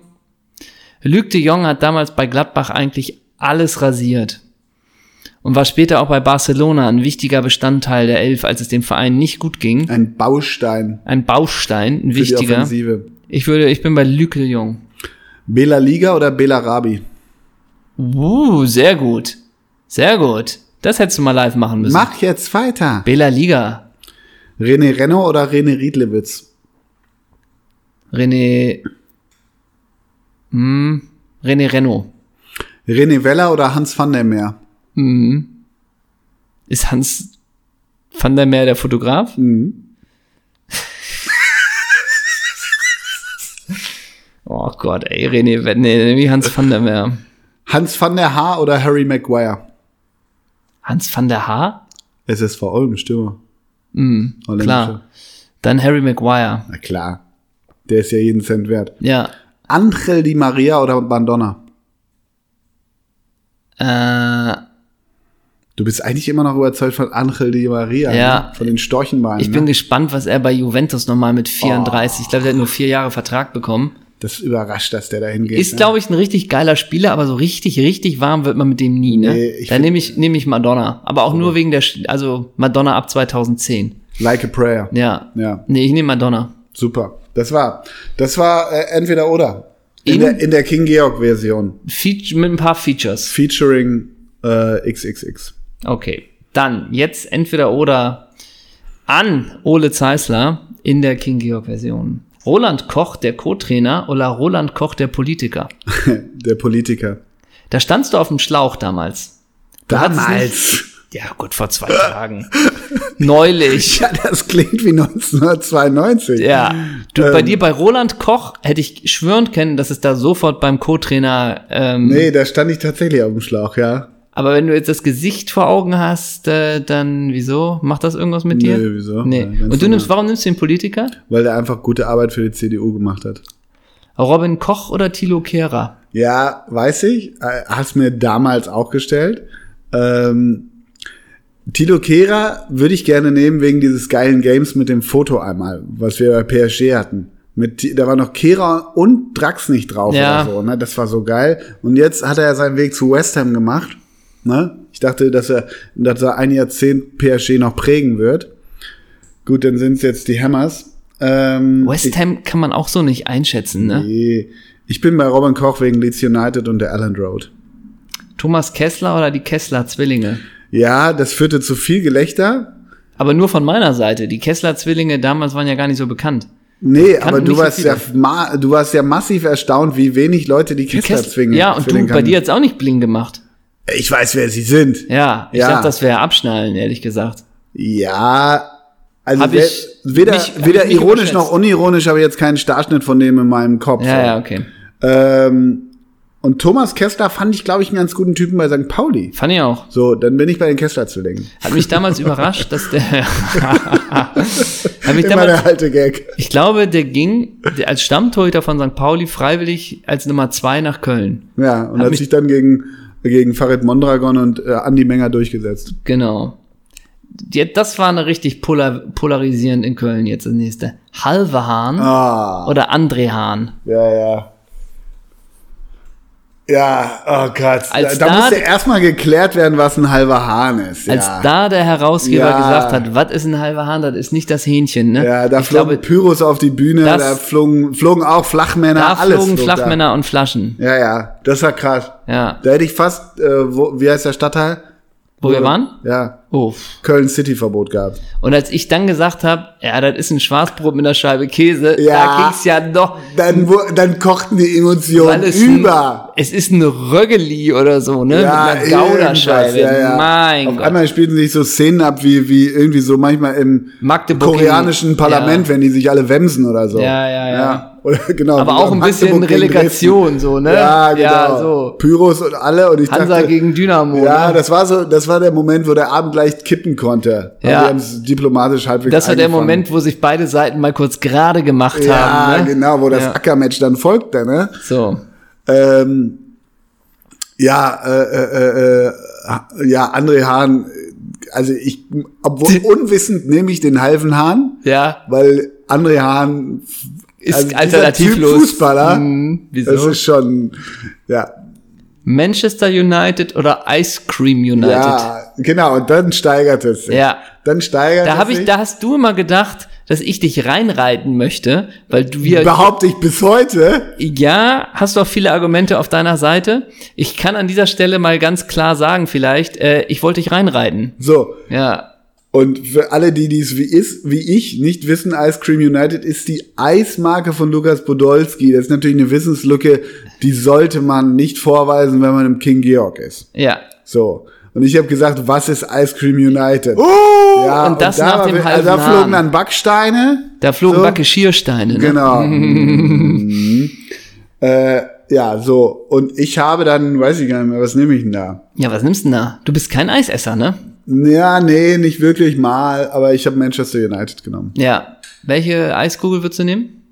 Luc de Jong hat damals bei Gladbach eigentlich alles rasiert. Und war später auch bei Barcelona ein wichtiger Bestandteil der Elf, als es dem Verein nicht gut ging. Ein Baustein Ein Baustein, ein für die wichtiger. Offensive. Ich würde, ich bin bei Luc de Jong. Bela Liga oder Bela Rabi? Uh, sehr gut. Sehr gut. Das hättest du mal live machen müssen. Mach jetzt weiter. Bela Liga. René Renno oder René Riedlewitz? René. Hm, René Renault. René Weller oder Hans van der Meer? Ist Hans van der Meer der Fotograf? (laughs) oh Gott, ey, René, nee, wie Hans van der Meer. Hans van der Haar oder Harry Maguire? Hans van der Haar? SSV Olm, Stürmer. Mhm, Holländischer. klar. Dann Harry Maguire. Na klar. Der ist ja jeden Cent wert. Ja. Angel Di Maria oder Bandonna? Äh, Du bist eigentlich immer noch überzeugt von Angel Di Maria. Ja. Ne? Von den Storchenbeinen. ich bin ne? gespannt, was er bei Juventus nochmal mit 34, ich glaube, der hat nur vier Jahre Vertrag bekommen. Das überrascht, dass der da hingeht. Ist, ne? glaube ich, ein richtig geiler Spieler, aber so richtig, richtig warm wird man mit dem nie, ne? Nee, ich da nehme ich, nehme ich Madonna. Aber auch nur wegen der, also Madonna ab 2010. Like a Prayer. Ja. Ja. Nee, ich nehme Madonna. Super. Das war, das war äh, entweder oder. In, In- der, in der King Georg Version. Feature, mit ein paar Features. Featuring äh, XXX. Okay. Dann, jetzt entweder oder an Ole Zeisler in der King Georg Version. Roland Koch, der Co-Trainer, oder Roland Koch, der Politiker. (laughs) der Politiker. Da standst du auf dem Schlauch damals. Du Damals. Ja, gut, vor zwei Tagen. Neulich. (laughs) Ja, das klingt wie 1992. Ja. Du, Ähm. bei dir, bei Roland Koch, hätte ich schwören können, dass es da sofort beim Co-Trainer, ähm, Nee, da stand ich tatsächlich auf dem Schlauch, ja. aber wenn du jetzt das Gesicht vor Augen hast, äh, dann wieso? Macht das irgendwas mit dir? Nö, wieso? Nee. Ja, Und du nimmst, warum nimmst du den Politiker? Weil der einfach gute Arbeit für die CDU gemacht hat. Robin Koch oder Thilo Kehrer? Ja, weiß ich. Äh, Hast mir damals auch gestellt. Ähm, Tilo Kehrer würde ich gerne nehmen wegen dieses geilen Games mit dem Foto einmal, was wir bei PSG hatten. Mit, da war noch Kehrer und Drax nicht drauf Ja. oder so, ne? Das war so geil. Und jetzt hat er ja seinen Weg zu West Ham gemacht. Ne? Ich dachte, dass er, dass er ein Jahrzehnt PSG noch prägen wird. Gut, dann sind es jetzt die Hammers. Ähm, West Ham kann man auch so nicht einschätzen, ne? Nee. Ich bin bei Robin Koch wegen Leeds United und der Allen Road. Thomas Kessler oder die Kessler-Zwillinge? Ja, das führte zu viel Gelächter. Aber nur von meiner Seite. Die Kessler-Zwillinge damals waren ja gar nicht so bekannt. Nee, aber du nicht so warst ja ma du warst ja massiv erstaunt, wie wenig Leute die Kessler Kess- zwingen. ja, und du, bei dir hat's auch nicht bling gemacht. Ich weiß, wer sie sind. Ja, ich Ja. dachte, das wäre Abschnallen, ehrlich gesagt. Ja, also Hab ich weder, mich- weder ironisch noch unironisch habe ich jetzt keinen Starschnitt von dem in meinem Kopf. Ja, ja, okay. Ähm, und Thomas Kessler fand ich, glaube ich, einen ganz guten Typen bei St. Pauli. Fand ich auch. So, dann bin ich bei den Kessler-Zwillingen. Hat mich damals überrascht, dass der. (laughs) hat mich Immer damals, der alte Gag. ich glaube, der ging als Stammtorhüter von St. Pauli freiwillig als Nummer zwei nach Köln. Ja, und Hat hat sich dann gegen, gegen Farid Mondragon und äh, Andi Menger durchgesetzt. Genau. Die, das war eine richtig polar, polarisierend in Köln jetzt das nächste. Halve Hahn Ah, oder André Hahn. ja, ja. Ja, oh Gott. Als da, da musste erstmal geklärt werden, was ein halber Hahn ist. Als ja. da der Herausgeber Ja. gesagt hat, was ist ein halber Hahn, das ist nicht das Hähnchen, ne? ja, da ich flogen glaube, Pyros auf die Bühne, das- da flogen, flogen auch Flachmänner, da alles. flogen flog da. Flachmänner und Flaschen. Ja, ja, das war krass. Ja. Da hätte ich fast, äh, wo, wie heißt der Stadtteil? Wo wir waren? Ja, Oh. Köln City Verbot gehabt. Und als ich dann gesagt habe, ja, das ist ein Schwarzbrot mit einer Scheibe Käse, Ja. da ging's ja noch, Dann, dann kochten die Emotionen über. Ein, es ist ein Röggeli oder so, ne? mit einer Gouda-Scheibe. irgendwas, ja, ja. Mein Auf Gott. einmal spielten sich so Szenen ab, wie, wie irgendwie so manchmal im koreanischen Parlament, ja. wenn die sich alle wemsen oder so. Ja, ja, ja. Oder, (laughs) genau, Aber auch ein bisschen Relegation, so, ne? Ja, genau. Ja, so. Pyros und alle und ich Hansa dachte, gegen Dynamo. ja, ne? das war so, das war der Moment, wo der Abend leicht kippen konnte. Ja. Ja. Wir haben es diplomatisch halbwegs Das war der. Moment, wo sich beide Seiten mal kurz gerade gemacht Ja, haben. Ne? genau, wo das Ja. Ackermatch dann folgte, ne? So. Ähm, ja, äh, äh, äh, ja, André Hahn, also ich, obwohl (laughs) unwissend nehme ich den halben Hahn, Ja. weil André Hahn Ist also alternativlos. Typ Fußballer, Hm, wieso? das ist schon, ja, Manchester United oder Ice Cream United? ja, genau, und dann steigert es sich. Ja. Dann steigert Da es habe ich, sich. da hast du immer gedacht, dass ich dich reinreiten möchte, weil du wir behaupte ich bis heute. ja, hast du auch viele Argumente auf deiner Seite. Ich kann an dieser Stelle mal ganz klar sagen, vielleicht, äh, ich wollte dich reinreiten. So, Ja, Und für alle, die dies wie ist, wie ich nicht wissen, Ice Cream United ist die Eismarke von Lukas Podolski. Das ist natürlich eine Wissenslücke, die sollte man nicht vorweisen, wenn man im King Georg ist. ja. So. Und ich habe gesagt, was ist Ice Cream United? Oh, ja, und das da nach dem also halben Da flogen dann Backsteine. Da flogen So. Backe Schiersteine. Ne? Genau. (laughs) Mhm. äh, ja, so. Und ich habe dann, weiß ich gar nicht mehr, was nehme ich denn da? Ja, was nimmst du denn da? Du bist kein Eisesser, ne? Ja, nee, nicht wirklich mal, aber ich habe Manchester United genommen. Ja. Welche Eiskugel würdest du nehmen?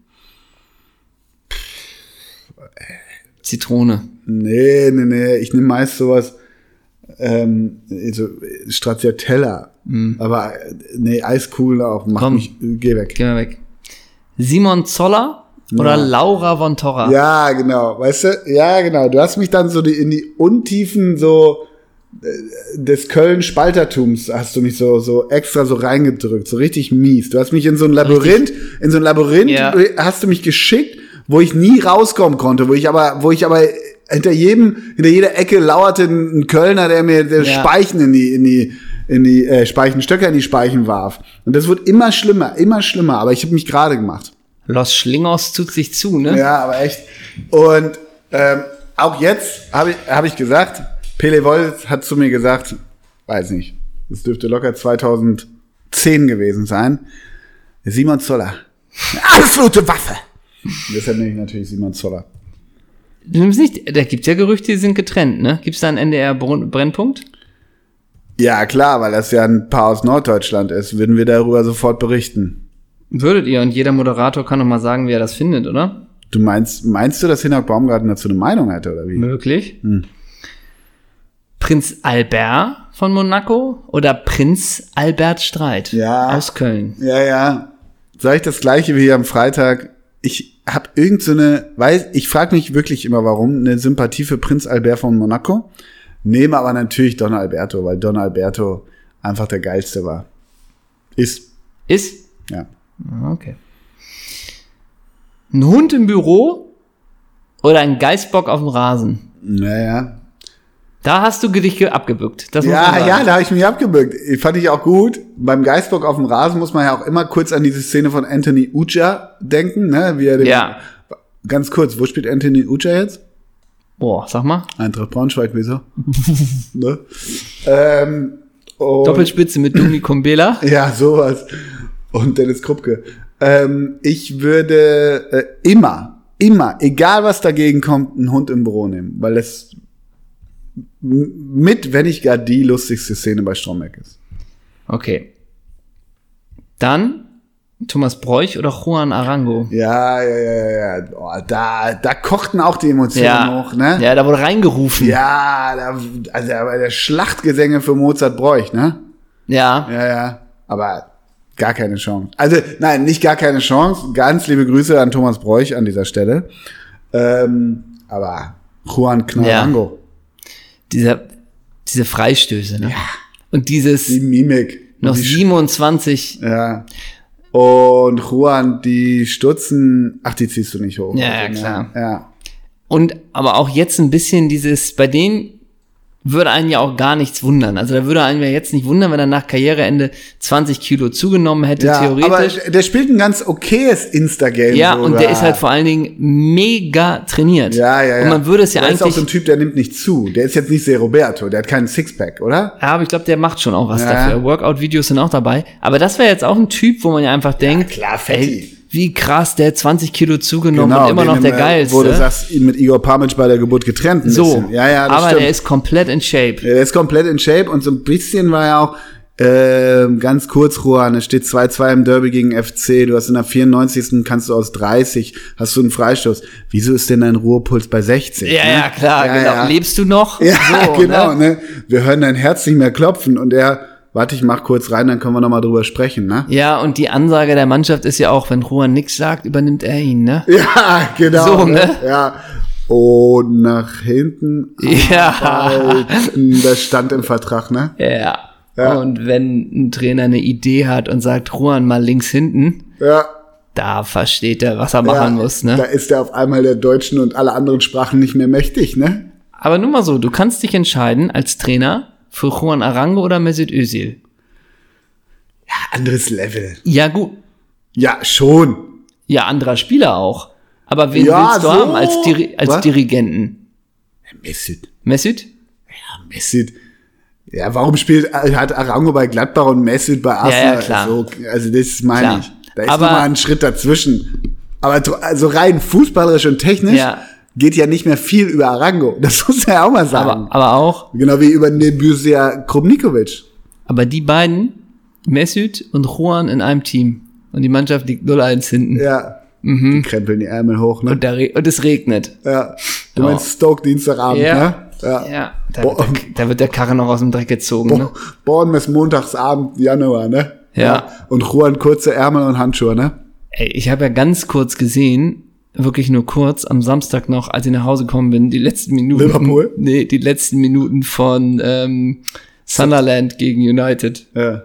Zitrone. Nee, nee, nee, ich nehme meist sowas, ähm, so Stracciatella. Aber äh, nee, Eiskugeln auch. Mach Komm. mich, geh weg. Geh mal weg. Simon Zoller oder Laura von Torra? Ja, genau, weißt du? Ja, genau. Du hast mich dann so die, in die Untiefen so äh, des Köln-Spaltertums hast du mich so, so extra so reingedrückt, so richtig mies. Du hast mich in so ein Labyrinth, in so ein Labyrinth Ja. hast du mich geschickt, wo ich nie rauskommen konnte, wo ich aber, wo ich aber hinter jedem, hinter jeder Ecke lauerte ein ein Kölner, der mir der Ja. Speichen in die, in die, in die äh, Speichenstöcker in die Speichen warf. Und das wird immer schlimmer, immer schlimmer, aber ich habe mich gerade gemacht. Los Schlingers tut sich zu, ne? Ja, aber echt. Und ähm, auch jetzt habe ich, hab ich gesagt, Pele Wolz hat zu mir gesagt, weiß nicht, es dürfte locker 2010 gewesen sein, Simon Zoller, eine absolute Waffe. Deshalb nehme ich natürlich Simon Zoller. Du nimmst nicht, da gibt's ja Gerüchte, die sind getrennt, ne? Gibt's da einen NDR-Brennpunkt? Ja, klar, weil das ja ein Paar aus Norddeutschland ist, würden wir darüber sofort berichten. Würdet ihr und jeder Moderator kann doch mal sagen, wie er das findet, oder? Du meinst, meinst du, dass Hinak Baumgarten dazu eine Meinung hätte, oder wie? Möglich. Hm. Prinz Albert von Monaco oder Prinz Albert Streit Ja. aus Köln? Ja, ja. Sag ich das gleiche wie hier am Freitag. Ich habe irgend so eine, weiß, ich frage mich wirklich immer, warum, eine Sympathie für Prinz Albert von Monaco. Nehme aber natürlich Don Alberto, weil Don Alberto einfach der geilste war. Ist, Ist? ja. Okay. Ein Hund im Büro oder ein Geißbock auf dem Rasen? Naja. Da hast du dich ge- abgebückt. Das Ja, ja, da habe ich mich abgebückt. Fand ich auch gut. Beim Geistbock auf dem Rasen muss man ja auch immer kurz an diese Szene von Anthony Uja denken, ne? Wie er den, Ja. Ganz kurz, wo spielt Anthony Uja jetzt? Boah, sag mal. Eintracht Braunschweig, wieso? (laughs) ne? ähm, Doppelspitze mit Dumi Kumbela. (laughs) Ja, sowas. Und Dennis Krupke. Ähm, ich würde äh, immer, immer, egal was dagegen kommt, einen Hund im Büro nehmen, weil es mit, wenn nicht gar die lustigste Szene bei Stromberg ist. Okay. Dann Thomas Bräuch oder Juan Arango? Ja, ja, ja, ja, ja. Oh, da, da kochten auch die Emotionen Ja. hoch, ne? Ja, da wurde reingerufen. Ja, da, also aber der Schlachtgesänge für Mozart Bräuch, ne? Ja. Ja, ja. Aber gar keine Chance. Also, nein, nicht gar keine Chance. Ganz liebe Grüße an Thomas Bräuch an dieser Stelle. Ähm, aber Juan Knarango, Dieser, diese Freistöße, ne? Und dieses die Mimik. noch die, 27. Ja. Und Juan, die Stutzen, ach, die ziehst du nicht hoch. Ja, Also, ja, klar. Ja. Und aber auch jetzt ein bisschen dieses, bei denen würde einen ja auch gar nichts wundern. Also da würde einen ja jetzt nicht wundern, wenn er nach Karriereende 20 Kilo zugenommen hätte, Ja, theoretisch. aber der spielt ein ganz okayes Instagame. ja, sogar. und der ist halt vor allen Dingen mega trainiert. Ja, ja, ja. Und man würde es ja der ist auch eigentlich. so ein Typ, der nimmt nicht zu. Der ist jetzt nicht sehr Roberto. Der hat keinen Sixpack, oder? ja, aber ich glaube, der macht schon auch was Ja. dafür. Workout-Videos sind auch dabei. Aber das wäre jetzt auch ein Typ, wo man ja einfach denkt, klar, Fetti. ey, wie krass, der hat 20 Kilo zugenommen und immer noch der äh, geilste. Wo du sagst, ihn mit Igor Pamitsch bei der Geburt getrennt. ein so, bisschen. Ja, ja, das aber stimmt. der ist komplett in Shape. Er ist komplett in Shape und so ein bisschen war er auch ähm, ganz kurz, Juan, es steht 2-2 im Derby gegen FC, du hast in der 94. kannst du aus 30, hast du einen Freistoß. Wieso ist denn dein Ruhepuls bei 60? Ja, ne? ja, klar, Ja, genau. ja. Lebst du noch? Ja, so, (laughs) genau, Ne? ne? Wir hören dein Herz nicht mehr klopfen und er, warte, ich mach kurz rein, dann können wir nochmal drüber sprechen, ne? Ja, und die Ansage der Mannschaft ist ja auch, wenn Juan nichts sagt, übernimmt er ihn, ne? (laughs) Ja, genau. So, ne? Ja. Und nach hinten. Ja. arbeiten. Das stand im Vertrag, ne? Ja. Ja. Und wenn ein Trainer eine Idee hat und sagt, Juan mal links hinten, Ja. da versteht er, was er machen ja, muss, Da ne? ist er auf einmal der deutschen und alle anderen Sprachen nicht mehr mächtig, ne? Aber nur mal so, du kannst dich entscheiden als Trainer für Juan Arango oder Mesut Özil. Anderes Level. Ja, gut. Ja, schon. Ja, anderer Spieler auch. Aber wen Ja, willst du so. haben als, Diri als Was? Dirigenten? Mesut. Mesut? Ja, Mesut. Ja, warum spielt, hat Arango bei Gladbach und Mesut bei Arsenal? ja, klar. So, also das meine Klar. ich. Da ist Aber- noch mal ein Schritt dazwischen. Aber also rein fußballerisch und technisch Ja. Geht ja nicht mehr viel über Arango. (laughs) Das muss er ja auch mal sagen. Aber, aber auch, Genau wie über Nebuzia Krumnikovic. aber die beiden, Mesut und Juan in einem Team. Und die Mannschaft liegt 0-1 hinten. Ja. Die krempeln die Ärmel hoch, ne? Mhm. Und, da und es regnet. ja. Du Ja. meinst Stoke Dienstagabend, Ja. ne? Ja. Ja, da wird, der, da wird der Karre noch aus dem Dreck gezogen. Ne? Bournemouth montagsabend Januar, ne? Ja. Und Juan kurze Ärmel und Handschuhe, ne? Ey, ich habe ja ganz kurz gesehen, wirklich nur kurz, am Samstag noch, als ich nach Hause gekommen bin, die letzten Minuten. Liverpool? Nee, die letzten Minuten von ähm, Sunderland gegen United. Ja.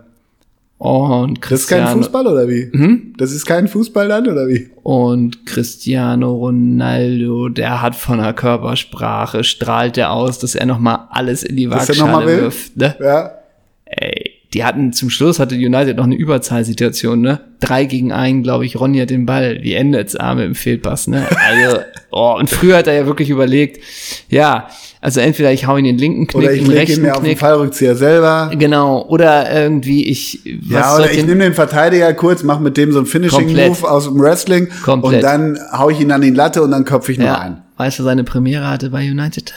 Und Das ist kein Cristiano, Fußball oder wie? Mhm. Das ist kein Fußball dann oder wie? und Cristiano Ronaldo, der hat von der Körpersprache, strahlt er aus, dass er nochmal alles in die Waagschale wirft. Ne? Ja. Die hatten zum Schluss hatte United noch eine Überzahlsituation, ne? Drei gegen einen, glaube ich, Ronny hat den Ball. Wie endet's Arme im Fehlpass, ne? Also, (laughs) oh, und früher hat er ja wirklich überlegt, ja, also entweder ich hau ihn den linken Knick, Oder ich den lege ihn rechten mir auf den Knick. Fallrückzieher selber. Genau, oder irgendwie ich was Ja, oder ich den- nehme den Verteidiger kurz, mach mit dem so einen Komplett. Finishing-Move aus dem Wrestling Komplett. und dann hau ich ihn an die Latte und dann köpfe ich nur ja, ein. weißt du, seine Premiere hatte bei United.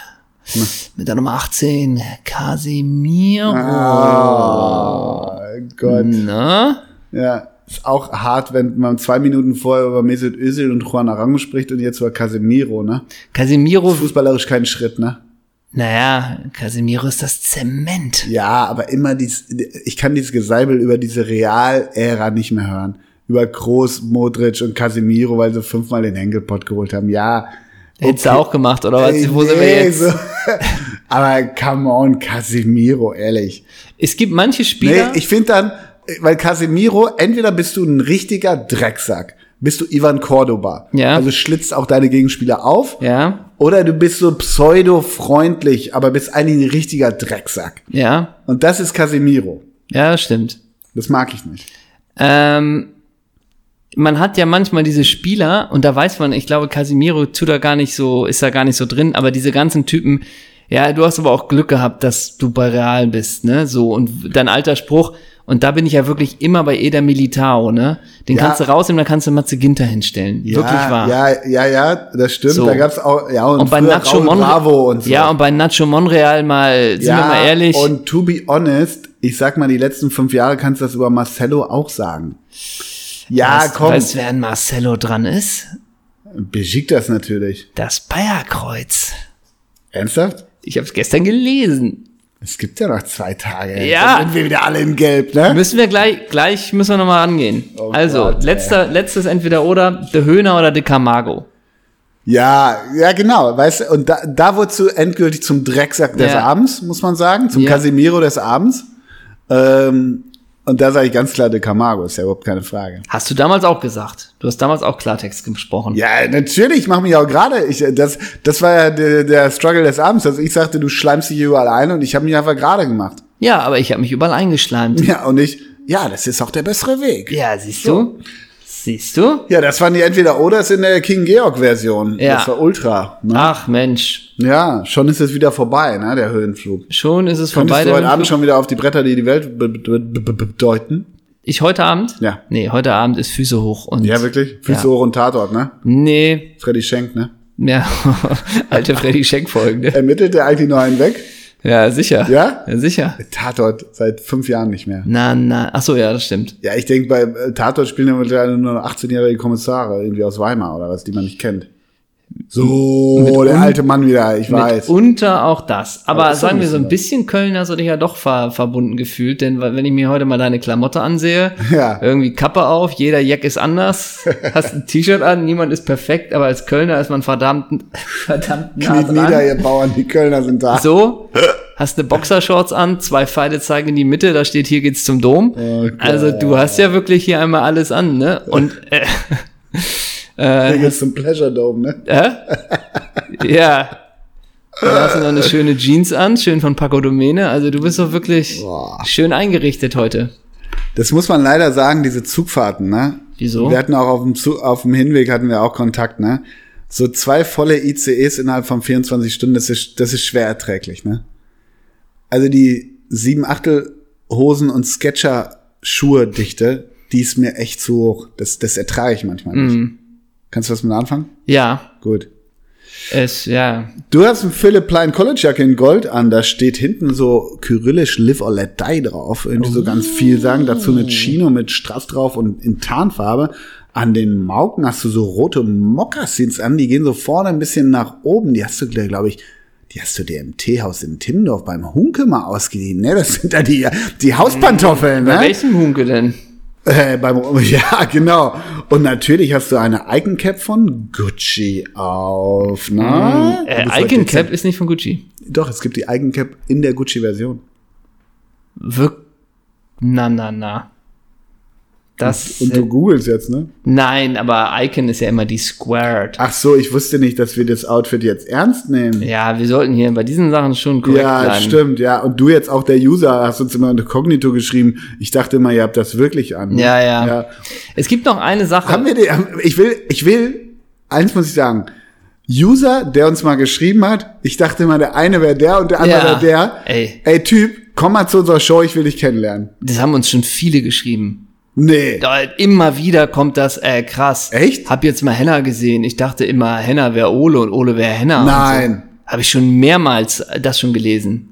Mit der Nummer 18, Casemiro. Oh Gott. Na? Ja, ist auch hart, wenn man zwei Minuten vorher über Mesut Özil und Juan Arango spricht und jetzt über Casemiro, ne? Casemiro, Fußballerisch kein Schritt, ne? naja, Casemiro ist das Zement. Ja, aber immer dies, ich kann dieses Geseibel über diese Real-Ära nicht mehr hören. Über Groß, Modric und Casemiro, weil sie fünfmal den Henkelpott geholt haben. Ja. Hättest du auch gemacht, oder was? Wo sind wir nee, jetzt? so. (laughs) aber come on, Casemiro, ehrlich. Es gibt manche Nee, Spieler. ich finde dann, weil Casemiro, entweder bist du ein richtiger Drecksack, bist du Ivan Cordoba. Ja. Also schlitzt auch deine Gegenspieler auf. ja, Oder du bist so pseudo-freundlich, aber bist eigentlich ein richtiger Drecksack. ja, Und das ist Casemiro. ja, das stimmt. Das mag ich nicht. Ähm, man hat ja manchmal diese Spieler, und da weiß man, ich glaube, Casimiro tut da gar nicht so, ist da gar nicht so drin, aber diese ganzen Typen, ja, du hast aber auch Glück gehabt, dass du bei Real bist, ne? So, und dein alter Spruch, und da bin ich ja wirklich immer bei Eder Militao, ne? Den Ja. kannst du rausnehmen, dann kannst du Matze Ginter hinstellen. Ja, wirklich wahr. Ja, ja, ja, das stimmt. So. Da gab's auch, ja, und, und bei Nacho Monreal. Bravo und so. Ja, und bei Nacho Monreal mal, sind wir mal ehrlich. Und to be honest, ich sag mal, die letzten fünf Jahre kannst du das über Marcelo auch sagen. Ja, weißt, komm. Weißt, wer an Marcelo dran ist? Beschickt natürlich. Das Bayerkreuz. Ernsthaft? Ich habe es gestern gelesen. Es gibt ja noch zwei Tage. Ja. Dann sind wir wieder alle in Gelb, ne? Müssen wir gleich, gleich müssen wir nochmal rangehen. Oh also, Gott, ey. letzter, letztes entweder oder, De Höhner oder De Camargo. Ja, ja, genau. Weißt du, und da, da wurdest du endgültig zum Drecksack des Ja. Abends, muss man sagen. Zum Ja. Casimiro des Abends. Ähm, Und da sage ich ganz klar, De Camargo ist ja überhaupt keine Frage. Hast du damals auch gesagt. Du hast damals auch Klartext gesprochen. Ja, natürlich, ich mache mich auch gerade. Ich, das, das war ja der, der Struggle des Abends, dass ich sagte, du schleimst dich überall ein und ich habe mich einfach gerade gemacht. Ja, aber ich habe mich überall eingeschleimt. Ja, und ich, ja, das ist auch der bessere Weg. Ja, siehst du? Siehst du? Ja, das waren die entweder Oders in der King Georg Version. Ja. Das war Ultra. Ne? Ach Mensch, Ja, schon ist es wieder vorbei, ne, der Höhenflug. schon ist es Könntest vorbei. du der heute Abend schon wieder auf die Bretter, die die Welt be be be be bedeuten? Ich heute Abend? Ja. Nee, heute Abend ist Füße hoch und. Ja, wirklich? Füße Ja. hoch und Tatort, ne? Nee, Freddy Schenk, ne? ja, (laughs) alte Freddy Schenk Folgen. Ne? Ermittelt der eigentlich noch einen weg? Ja, sicher. Ja? Ja, sicher. Tatort seit fünf Jahren nicht mehr. Na, na, ach so, ja, das stimmt. Ja, ich denke, bei äh, Tatort spielen ja mittlerweile nur noch 18-jährige Kommissare, irgendwie aus Weimar oder was, die man nicht kennt. So, der alte Mann wieder, ich weiß. Mitunter auch das. Aber Aber sagen wir so ein bisschen Köln hast du dich ja doch ver verbunden gefühlt, denn wenn ich mir heute mal deine Klamotte ansehe, (laughs) Ja. irgendwie Kappe auf, jeder Jack ist anders, hast ein T-Shirt an, niemand ist perfekt, aber als Kölner ist man verdammt, (laughs) verdammt nah Kniet nieder, dran. ihr Bauern, die Kölner sind da. So, hast eine Boxershorts an, zwei Pfeile zeigen in die Mitte, da steht, hier geht's zum Dom. Oh Gott. also du hast ja wirklich hier einmal alles an, ne? Und äh, (laughs) Hier geht's zum Pleasure Dome, ne? äh, ja. Dann hast du noch eine schöne Jeans an, schön von Paco Domene. Also du bist doch wirklich Boah. schön eingerichtet heute. Das muss man leider sagen, diese Zugfahrten, ne? Wieso? Wir hatten auch auf dem, Zug, auf dem Hinweg hatten wir auch Kontakt, ne? So zwei volle ICEs innerhalb von 24 Stunden, das ist, das ist schwer erträglich, ne? Also die sieben Achtel Hosen und Sketcher Schuhe Dichte, die ist mir echt zu hoch. Das, das ertrage ich manchmal nicht. Mhm. Kannst du was mit anfangen? Ja, Gut. es, ja. Du hast einen Philipp Plein College Jacke in Gold an, da steht hinten so kyrillisch Live or Let Die drauf. Irgendwie so ganz viel sagen. Dazu eine Chino mit Strass drauf und in Tarnfarbe. An den Mauken hast du so rote Mokassins an, die gehen so vorne ein bisschen nach oben. Die hast du, glaube ich, die hast du dir im Teehaus in Timmendorf beim Hunke mal ausgeliehen, ne? Das sind da die, die Hauspantoffeln, Bei ne? welchem Hunke denn? Äh, beim, (laughs) ja, genau. Und natürlich hast du eine Icon Cap von Gucci auf, ne? Äh, Du bist heute Icon Cap ist nicht von Gucci. doch, es gibt die Icon Cap in der Gucci-Version. Wirk na, na, na. Das, Und du googelst jetzt, ne? nein, aber Icon ist ja immer die Squared. Ach so, ich wusste nicht, dass wir das Outfit jetzt ernst nehmen. Ja, wir sollten hier bei diesen Sachen schon korrekt Ja, bleiben. stimmt, ja. Und du jetzt auch der User hast uns immer unter Kognito geschrieben. Ich dachte immer, ihr habt das wirklich an. ne? Ja, ja, ja. Es gibt noch eine Sache. Haben wir die, ich will, ich will, eins muss ich sagen. User, der uns mal geschrieben hat, ich dachte immer, der eine wäre der und der andere Ja. wäre der. Ey. Ey, Typ, komm mal zu unserer Show, ich will dich kennenlernen. das haben uns schon viele geschrieben. Nee. Da, immer wieder kommt das, äh, krass. Echt? Hab jetzt mal Henna gesehen. Ich dachte immer, Henna wäre Ole und Ole wäre Henna. Nein. So. Habe ich schon mehrmals das schon gelesen.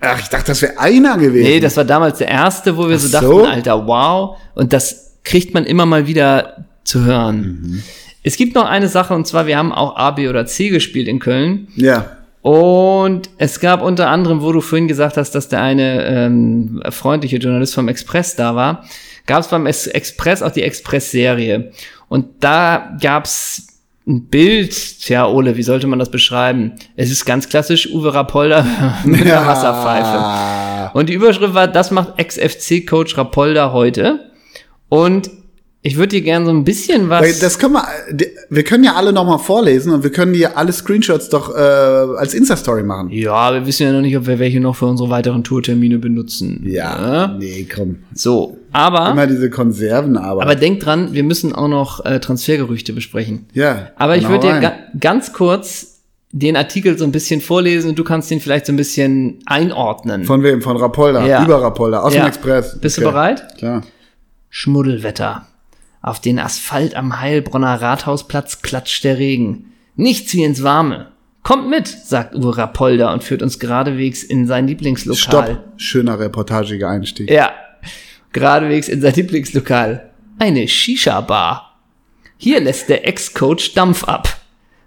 Ach, ich dachte, das wäre einer gewesen. Nee, das war damals der erste, wo wir so Ach dachten, so? Alter, wow. Und das kriegt man immer mal wieder zu hören. Mhm. Es gibt noch eine Sache, und zwar, wir haben auch A, B oder C gespielt in Köln. ja. Und es gab unter anderem, wo du vorhin gesagt hast, dass der eine ähm, freundliche Journalist vom Express da war, gab es beim Es- Express auch die Express-Serie. Und da gab's ein Bild, tja, Ole, wie sollte man das beschreiben? Es ist ganz klassisch Uwe Rapolda (laughs) mit einer Wasserpfeife. Und die Überschrift war, das macht Ex-FC-Coach Rapolda heute. Und ich würde dir gern so ein bisschen was... Das können wir, wir können ja alle nochmal vorlesen und wir können dir alle Screenshots doch äh, als Insta-Story machen. ja, wir wissen ja noch nicht, ob wir welche noch für unsere weiteren Tourtermine benutzen. Ja, nee, komm. So, aber... Immer diese Konserven, aber. Denk dran, wir müssen auch noch äh, Transfergerüchte besprechen. ja. Aber ich dann würde dir ga ganz kurz den Artikel so ein bisschen vorlesen und du kannst den vielleicht so ein bisschen einordnen. Von wem? Von Rapolda. Ja. Über Rapolda. Aus Ja. dem Express. Bist du Okay. bereit? Klar. Schmuddelwetter. Auf den Asphalt am Heilbronner Rathausplatz klatscht der Regen. Nichts wie ins Warme. Kommt mit, sagt Uwe Rapolda und führt uns geradewegs in sein Lieblingslokal. Stopp. Schöner reportagiger Einstieg. Ja, geradewegs in sein Lieblingslokal. Eine Shisha-Bar. Hier lässt der Ex-Coach Dampf ab.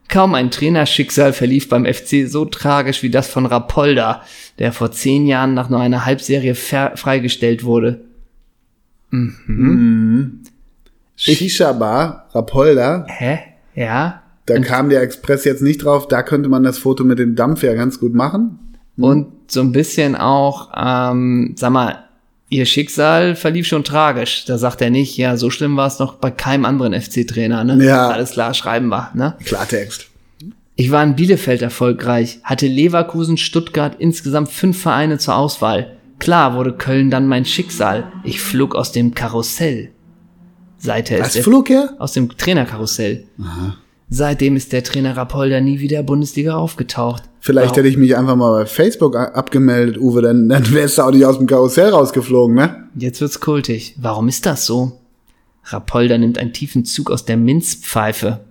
Kaum ein Trainerschicksal verlief beim FC so tragisch wie das von Rapolda, der vor zehn Jahren nach nur einer Halbserie freigestellt wurde. Shisha-Bar, Rapolda. Hä? Ja? Da kam der Express jetzt nicht drauf. Da könnte man das Foto mit dem Dampf ja ganz gut machen. Und so ein bisschen auch, ähm, sag mal, ihr Schicksal verlief schon tragisch. Da sagt er nicht, ja, so schlimm war es noch bei keinem anderen FC-Trainer, ne? Ja. Alles klar, schreiben wir, ne? Klartext. Ich war in Bielefeld erfolgreich, hatte Leverkusen, Stuttgart, insgesamt fünf Vereine zur Auswahl. Klar wurde Köln dann mein Schicksal. Ich flog aus dem Karussell. Seither ist flog er? aus dem Trainerkarussell. Seitdem ist der Trainer Rapolda nie wieder Bundesliga aufgetaucht. Vielleicht Warum? hätte ich mich einfach mal bei Facebook abgemeldet, Uwe, dann, dann wärst du auch nicht aus dem Karussell rausgeflogen, ne? Jetzt wird's kultig. Warum ist das so? Rapolda nimmt einen tiefen Zug aus der Minzpfeife.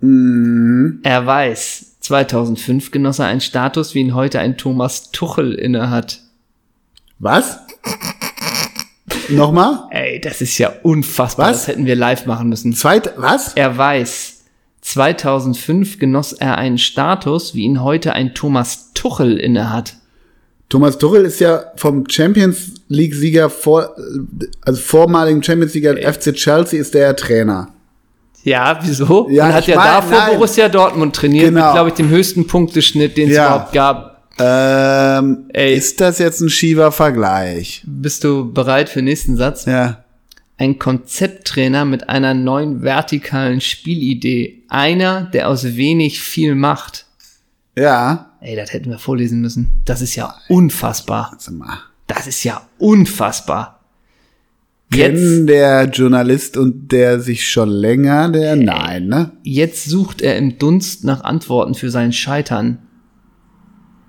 Er weiß, 2005 genoss er einen Status, wie ihn heute ein Thomas Tuchel innehat. Was? Nochmal? Ey, das ist ja unfassbar. Was? Das hätten wir live machen müssen. Zweit, was? Er weiß, 2005 genoss er einen Status, wie ihn heute ein Thomas Tuchel innehat. Thomas Tuchel ist ja vom Champions League Sieger vor, also vormaligen Champions Sieger FC Chelsea ist der Trainer. Ja, wieso? Ja, Und hat ja mein, davor nein. Borussia Dortmund trainiert, Genau. mit, glaube ich, dem höchsten Punkteschnitt, den es Ja. überhaupt gab. Ähm, Ey. ist das jetzt ein schiefer Vergleich? Bist du bereit für den nächsten Satz? Ja. Ein Konzepttrainer mit einer neuen vertikalen Spielidee. Einer, der aus wenig viel macht. Ja. Ey, das hätten wir vorlesen müssen. Das ist ja unfassbar. Das ist ja unfassbar. Kennen der Journalist und der sich schon länger, der nein, ne? Jetzt sucht er im Dunst nach Antworten für sein Scheitern.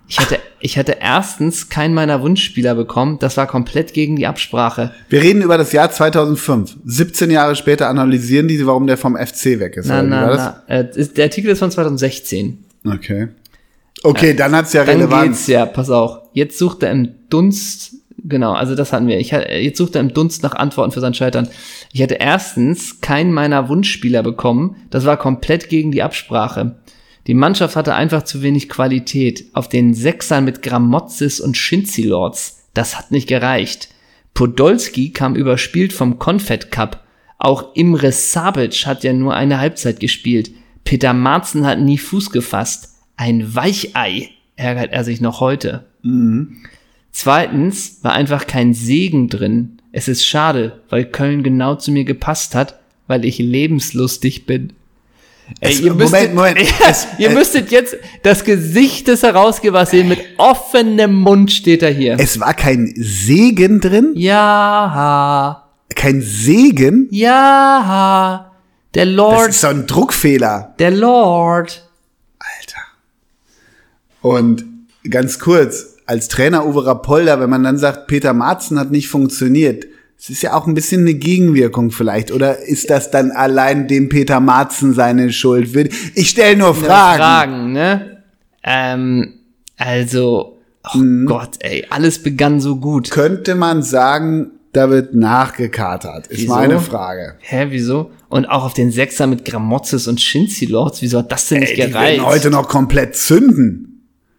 Ich hatte, ich hatte erstens keinen meiner Wunschspieler bekommen. Das war komplett gegen die Absprache. Wir reden über das Jahr 2005. 17 Jahre später analysieren die, warum der vom FC weg ist. Na, na, das? na. Äh, der Artikel ist von 2016. Okay. Okay, dann hat's ja Dann Relevanz. geht's ja, pass auf. Jetzt sucht er im Dunst, genau, also das hatten wir. Ich, jetzt sucht er im Dunst nach Antworten für sein Scheitern. Ich hatte erstens keinen meiner Wunschspieler bekommen. Das war komplett gegen die Absprache. Die Mannschaft hatte einfach zu wenig Qualität. Auf den Sechsern mit Gramozis und Schinzilords. Das hat nicht gereicht. Podolski kam überspielt vom Confed Cup. Auch Imre Sabic hat ja nur eine Halbzeit gespielt. Peter Marzen hat nie Fuß gefasst. Ein Weichei, ärgert er sich noch heute. Zweitens war einfach kein Segen drin. Es ist schade, weil Köln genau zu mir gepasst hat, weil ich lebenslustig bin. Ey, ihr müsstet, Moment, (laughs) Moment. Es- ihr äh, müsstet jetzt das Gesicht des Herausgebers sehen. Mit offenem Mund steht er hier. Es war kein Segen drin? Ja, Kein Segen? ja, der Das Lord, ist so ein Druckfehler. der Lord. Alter. Und ganz kurz, als Trainer Uwe Rapolda, wenn man dann sagt, Peter Marzen hat nicht funktioniert, es ist ja auch ein bisschen eine Gegenwirkung vielleicht. Oder ist das dann allein dem Peter Marzen seine Schuld? Ich stelle nur Fragen. Fragen, ne? Ähm, also, oh Mhm. Gott, ey, alles begann so gut. Könnte man sagen, da wird nachgekatert, ist Wieso? meine Frage. Hä, wieso? Und auch auf den Sechser mit Gramozis und Shinzi-Lords, wieso hat das denn nicht Ey, die gereicht? werden heute noch komplett zünden.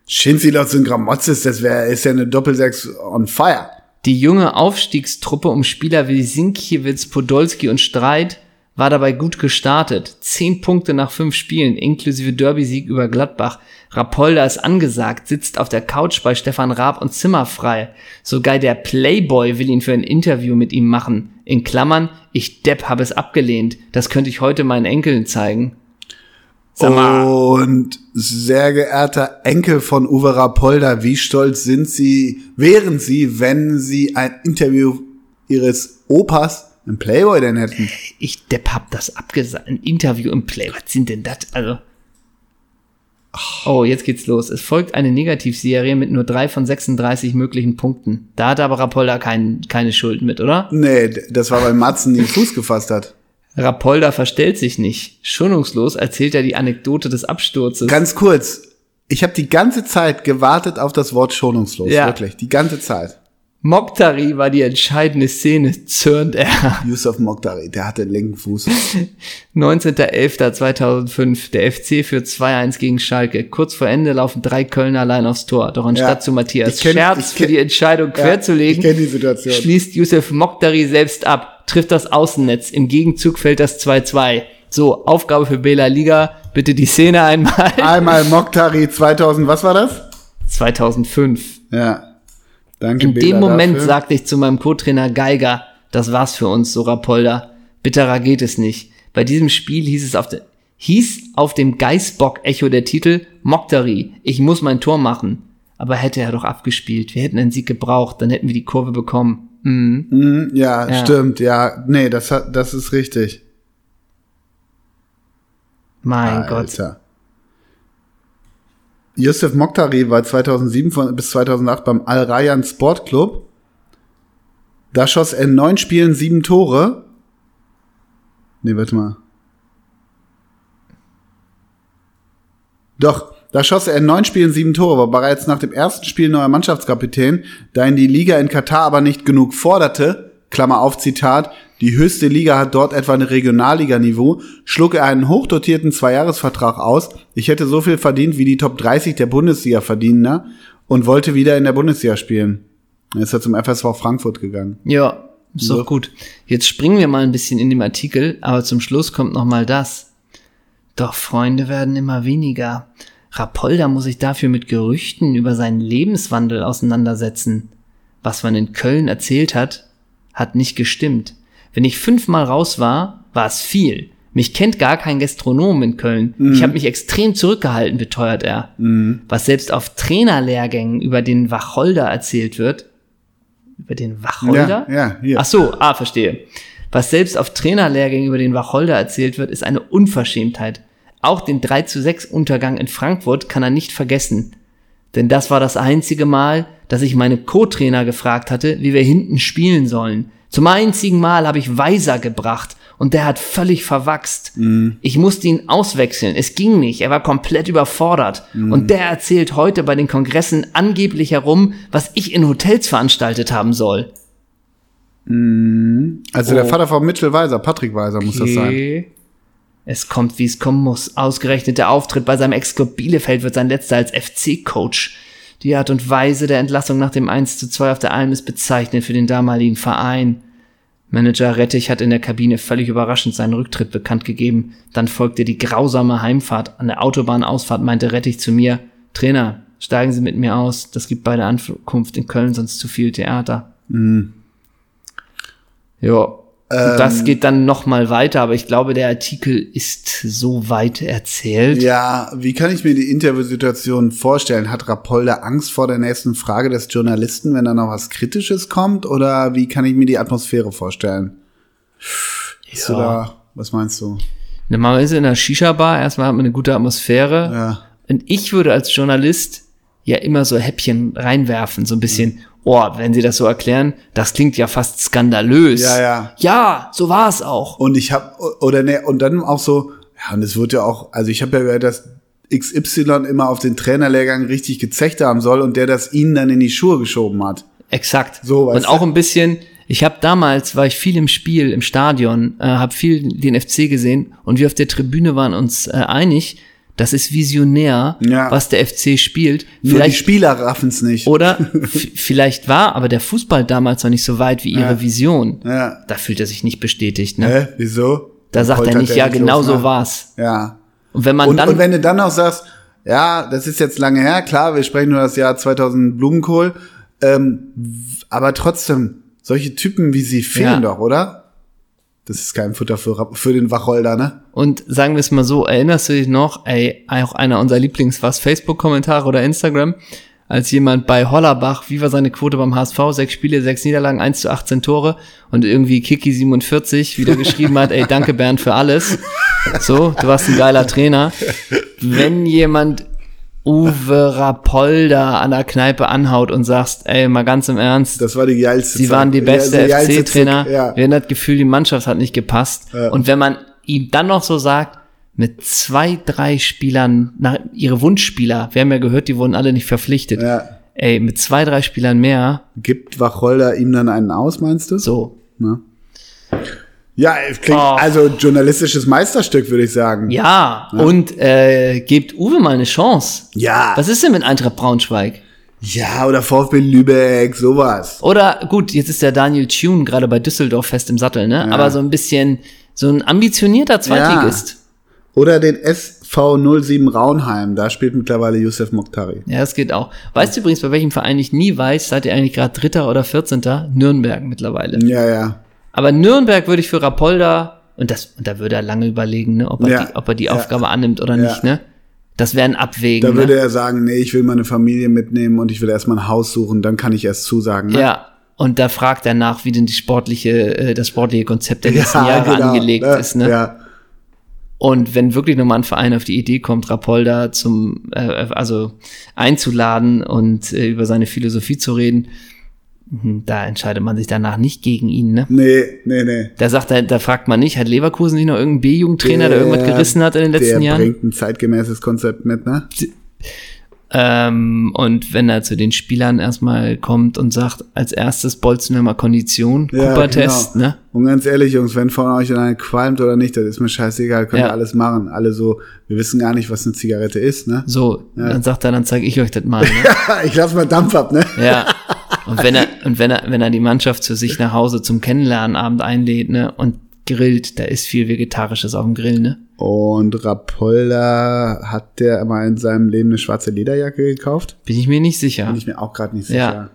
Schinzilots und Gramotzes, das wäre ist ja eine Doppelsechs on fire. Die junge Aufstiegstruppe um Spieler wie Sinkiewicz, Podolski und Streit war dabei gut gestartet. Zehn Punkte nach fünf Spielen, inklusive Derby-Sieg über Gladbach. Rapolda ist angesagt, sitzt auf der Couch bei Stefan Raab und zimmerfrei. Sogar der Playboy will ihn für ein Interview mit ihm machen. In Klammern, ich Depp habe es abgelehnt. Das könnte ich heute meinen Enkeln zeigen. Und sehr geehrter Enkel von Uwe Rapolda, wie stolz sind Sie, wären Sie, wenn Sie ein Interview Ihres Opas im Playboy denn hätten? ich Depp hab das abgesagt. Ein Interview im Play. Was sind denn das? Also. Oh, jetzt geht's los. Es folgt eine Negativserie mit nur drei von 36 möglichen Punkten. Da hat aber Rapolda kein, keine Schuld mit, oder? Nee, das war, weil Matzen den Fuß gefasst hat. Rapolda verstellt sich nicht. Schonungslos erzählt er die Anekdote des Absturzes. Ganz kurz, ich habe die ganze Zeit gewartet auf das Wort schonungslos, Ja. wirklich, die ganze Zeit. Mokhtari war die entscheidende Szene, zürnt er. (laughs) Yusuf Mokhtari, der hatte den linken Fuß. (laughs) 19.11.2005. Der FC führt 2-1 gegen Schalke. Kurz vor Ende laufen drei Kölner allein aufs Tor. Doch anstatt Ja. zu Matthias kenn- Scherz ich für kenn- die Entscheidung querzulegen, ich kenn die schließt Yusuf Mokhtari selbst ab, trifft das Außennetz. Im Gegenzug fällt das 2-2. So, Aufgabe für Bela Liga. Bitte die Szene einmal. (laughs) Einmal Mokhtari 2000, was war das? 2005. Ja. Danke, In Bela, dem Moment dafür. sagte ich zu meinem Co-Trainer Geiger, das war's für uns, so Rapolda. Bitterer geht es nicht. Bei diesem Spiel hieß es auf der, hieß auf dem Geißbock-Echo der Titel Moktari, ich muss mein Tor machen. Aber hätte er doch abgespielt. Wir hätten einen Sieg gebraucht, dann hätten wir die Kurve bekommen. Mhm. Mhm, ja, Ja. stimmt, ja. Nee, das, hat, das ist richtig. Mein Gott. Alter. Yusuf Mokhtari war 2007 von, bis 2008 beim Al Rayyan Sport Club. Da schoss er in neun Spielen sieben Tore. Nee, warte mal. Doch, da schoss er in neun Spielen sieben Tore, war bereits nach dem ersten Spiel neuer Mannschaftskapitän, da ihn die Liga in Katar aber nicht genug forderte, Klammer auf Zitat, die höchste Liga hat dort etwa ein Regionalliganiveau, schlug er einen hochdotierten Zweijahresvertrag aus, ich hätte so viel verdient wie die Top 30 der Bundesliga verdienender und wollte wieder in der Bundesliga spielen. Dann ist er zum FSV Frankfurt gegangen. Ja, ist So. doch gut. Jetzt springen wir mal ein bisschen in dem Artikel, aber zum Schluss kommt noch mal das. Doch Freunde werden immer weniger. Rapolda muss sich dafür mit Gerüchten über seinen Lebenswandel auseinandersetzen. Was man in Köln erzählt hat, hat nicht gestimmt. Wenn ich fünfmal raus war, war es viel. Mich kennt gar kein Gastronom in Köln. Ich habe mich extrem zurückgehalten, beteuert er. Was selbst auf Trainerlehrgängen über den Wacholder erzählt wird. Über den Wacholder? Ja, ja, hier. Ach so, ah, verstehe. Was selbst auf Trainerlehrgängen über den Wacholder erzählt wird, ist eine Unverschämtheit. Auch den 3 zu 6 Untergang in Frankfurt kann er nicht vergessen. Denn das war das einzige Mal, dass ich meine Co-Trainer gefragt hatte, wie wir hinten spielen sollen. Zum einzigen Mal habe ich Weiser gebracht und der hat völlig verwachst. Ich musste ihn auswechseln. Es ging nicht. Er war komplett überfordert. Und der erzählt heute bei den Kongressen angeblich herum, was ich in Hotels veranstaltet haben soll. Also der Oh. Vater von Mitchell Weiser, Patrick Weiser muss das sein. Es kommt, wie es kommen muss. Ausgerechnet der Auftritt bei seinem Ex-Club Bielefeld wird sein letzter als FC-Coach. Die Art und Weise der Entlassung nach dem 1 zu 2 auf der Alm ist bezeichnend für den damaligen Verein. Manager Rettich hat in der Kabine völlig überraschend seinen Rücktritt bekannt gegeben. Dann folgte die grausame Heimfahrt. An der Autobahnausfahrt meinte Rettich zu mir, Trainer, steigen Sie mit mir aus. Das gibt bei der Ankunft in Köln sonst zu viel Theater. Ja, Ähm. Das geht dann noch mal weiter, aber ich glaube, der Artikel ist so weit erzählt. Ja, wie kann ich mir die Interviewsituation vorstellen? Hat Rapolda Angst vor der nächsten Frage des Journalisten, wenn da noch was Kritisches kommt? Oder wie kann ich mir die Atmosphäre vorstellen? Bist du da, was meinst du? Machen wir es in der Shisha-Bar, erstmal hat man eine gute Atmosphäre. Ja. Und ich würde als Journalist ja immer so Häppchen reinwerfen, so ein bisschen, oh, wenn Sie das so erklären, das klingt ja fast skandalös. Ja, ja. Ja, so war es auch. Und ich habe oder ne, und dann auch so, ja, und es wird ja auch, also ich habe ja gehört, dass XY immer auf den Trainerlehrgang richtig gezecht haben soll und der das ihnen dann in die Schuhe geschoben hat. Exakt. So, Und auch ein bisschen, ich habe damals, war ich viel im Spiel, im Stadion, äh, habe viel den FC gesehen und wir auf der Tribüne waren uns äh, einig, das ist visionär, Ja. was der FC spielt. Nur die Vielleicht Spieler raffen's nicht. oder (laughs) vielleicht war aber der Fußball damals noch nicht so weit wie ihre Ja. Vision. Ja. Da fühlt er sich nicht bestätigt. Ne? Hä? Wieso? Da sagt Heute er nicht, ja, genau so war's. Ja. Und wenn man Und, dann und wenn du dann auch sagst, ja, das ist jetzt lange her, klar, wir sprechen nur das Jahr 2000 Blumenkohl, ähm, aber trotzdem, solche Typen wie sie fehlen Ja. doch, oder? Das ist kein Futter für, für den Wacholder, ne? Und sagen wir es mal so, erinnerst du dich noch, ey, auch einer unserer Lieblings was Facebook-Kommentare oder Instagram, als jemand bei Hollerbach, wie war seine Quote beim HSV, sechs Spiele, sechs Niederlagen, 1 zu 18 Tore und irgendwie Kiki47 wieder geschrieben hat, ey, danke Bernd für alles. So, du warst ein geiler Trainer. Wenn jemand Uwe Rapolda an der Kneipe anhaut und sagst, ey, mal ganz im Ernst, Das war die geilste Sie Zeit. waren die beste Ja, FC-Trainer. Ja. Wir hatten das Gefühl, die Mannschaft hat nicht gepasst. Ja. Und wenn man ihm dann noch so sagt, mit zwei, drei Spielern, nach, ihre Wunschspieler, wir haben ja gehört, die wurden alle nicht verpflichtet. ja. Ey, mit zwei, drei Spielern mehr, Gibt Wacholder ihm dann einen aus, meinst du? so. Ne? Ja, es klingt, Oh. also journalistisches Meisterstück, würde ich sagen. Ja, und äh, gebt Uwe mal eine Chance. Ja. Was ist denn mit Eintracht Braunschweig? Ja, oder VfB Lübeck, sowas. Oder gut, jetzt ist der Daniel Thune gerade bei Düsseldorf fest im Sattel, ne? Aber so ein bisschen so ein ambitionierter Zweitligist. Oder den SV 07 Raunheim, da spielt mittlerweile Youssef Mokhtari. Ja, das geht auch. Weißt du übrigens, bei welchem Verein ich nie weiß, seid ihr eigentlich gerade Dritter oder Vierzehnter? Nürnberg mittlerweile. Ja, ja. Aber Nürnberg würde ich für Rapolda, und das, und da würde er lange überlegen, ne, ob er Ja. die, ob er die Ja. Aufgabe annimmt oder Ja. nicht, ne? Das wäre ein Abwägen. Da ne? würde er sagen, nee, ich will meine Familie mitnehmen und ich will erstmal ein Haus suchen, dann kann ich erst zusagen. Ne? Ja. Und da fragt er nach, wie denn die sportliche, äh, das sportliche Konzept der (laughs) letzten Jahre genau. angelegt ja, ist, ne? Ja, Und wenn wirklich nochmal ein Verein auf die Idee kommt, Rapolda zum, äh, also einzuladen und äh, über seine Philosophie zu reden, da entscheidet man sich danach nicht gegen ihn, ne? nee, nee, nee. Da sagt er, da fragt man nicht, hat Leverkusen nicht noch irgendeinen B-Jugendtrainer, der irgendwas gerissen hat in den letzten der Jahren? bringt ein zeitgemäßes Konzept mit, ne? Ähm, und wenn er zu den Spielern erstmal kommt und sagt, als erstes bolzen wir mal Kondition, Cooper-Test, genau. ne? Und ganz ehrlich, Jungs, wenn von euch einer qualmt oder nicht, das ist mir scheißegal, könnt Ja. ihr alles machen. Alle so, wir wissen gar nicht, was eine Zigarette ist, ne? So, dann sagt er, dann zeige ich euch das mal, ne? (laughs) ich lass mal Dampf ab, ne? Ja. (laughs) Und wenn er, und wenn er, wenn er die Mannschaft zu sich nach Hause zum Kennenlernabend einlädt, ne, und grillt, da ist viel Vegetarisches auf dem Grill, ne? Und Rapolda, hat der mal in seinem Leben eine schwarze Lederjacke gekauft? Bin ich mir nicht sicher. Bin ich mir auch gerade nicht sicher. Ja.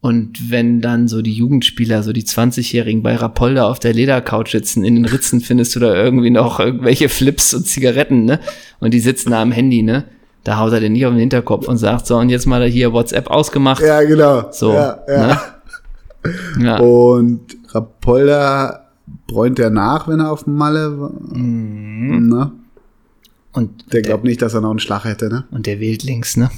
Und wenn dann so die Jugendspieler, so die 20-Jährigen bei Rapolda auf der Ledercouch sitzen, in den Ritzen findest du da irgendwie noch irgendwelche Flips und Zigaretten, ne? Und die sitzen da am Handy, ne? Da haut er den nicht auf den Hinterkopf und sagt, so, und jetzt mal hier WhatsApp ausgemacht. Ja, genau. So, Ja, ja. Ne? (laughs) Ja. Und Rapolda bräunt er nach, wenn er auf Malle war. Mhm. Ne? Und, Der glaubt nicht, dass er noch einen Schlag hätte, ne? und der wählt links, ne?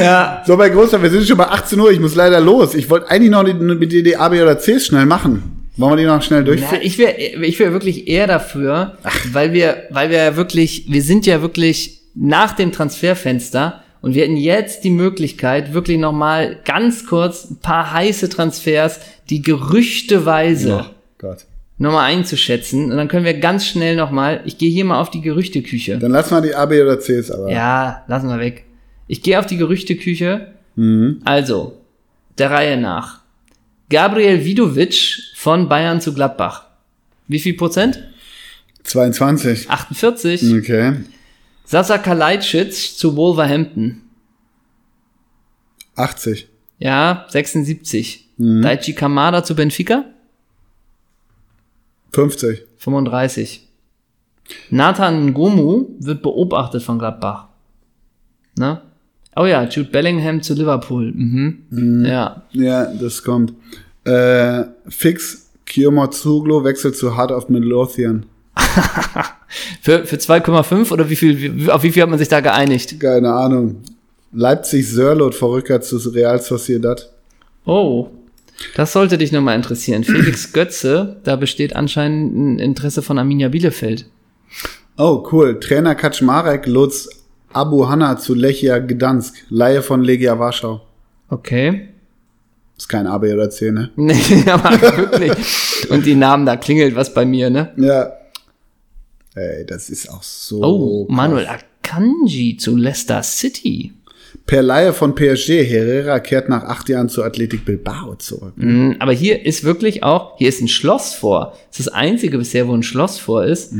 ja. (laughs) So, bei Großer, wir sind schon bei 18 Uhr, ich muss leider los. Ich wollte eigentlich noch mit dir die A, B oder Cs schnell machen. Wollen wir die noch schnell Ja, durchführen? ich wäre ich wär wirklich eher dafür, weil wir, weil wir ja wirklich, wir sind ja wirklich nach dem Transferfenster und wir hätten jetzt die Möglichkeit, wirklich nochmal ganz kurz ein paar heiße Transfers, die gerüchteweise Gott. nochmal einzuschätzen. Und dann können wir ganz schnell nochmal, ich gehe hier mal auf die Gerüchteküche. Dann lass mal die A, B oder Cs aber. Ja, lassen wir weg. Ich gehe auf die Gerüchteküche. Mhm. Also, der Reihe nach. Gabriel Vidovic von Bayern zu Gladbach. Wie viel Prozent? 22. 48. Okay. Sasa Kalajdzic zu Wolverhampton. 80. Ja, 76. Mhm. Daichi Kamada zu Benfica. 50. 35. Nathan Ngomu wird beobachtet von Gladbach. Ne? Oh ja, Jude Bellingham zu Liverpool. Mhm. Ja. Ja, das kommt. Äh, fix, Kiyomazuglu wechselt zu Heart of Midlothian. (laughs) Für, für 2,5 oder wie viel, auf wie viel hat man sich da geeinigt? Keine Ahnung. Leipzig Sörlot vor Rückkehr zu Real Sociedad. Oh. Das sollte dich nochmal interessieren. (clears throat) Felix Götze, da besteht anscheinend ein Interesse von Arminia Bielefeld. Oh, cool. Trainer Kaczmarek lotst Abu Hanna zu Lechia Gdansk. Laie von Legia Warschau. Okay. Ist kein A, B oder C, ne? (laughs) Nee, aber wirklich. Und die Namen, da klingelt was bei mir, ne? Ja. Ey, das ist auch so. Oh, krass. Manuel Akanji zu Leicester City. Per Laie von PSG. Herrera kehrt nach acht Jahren zu Athletic Bilbao zurück. Mm, Aber hier ist wirklich auch, hier ist ein Schloss vor. Das ist das einzige bisher, wo ein Schloss vor ist.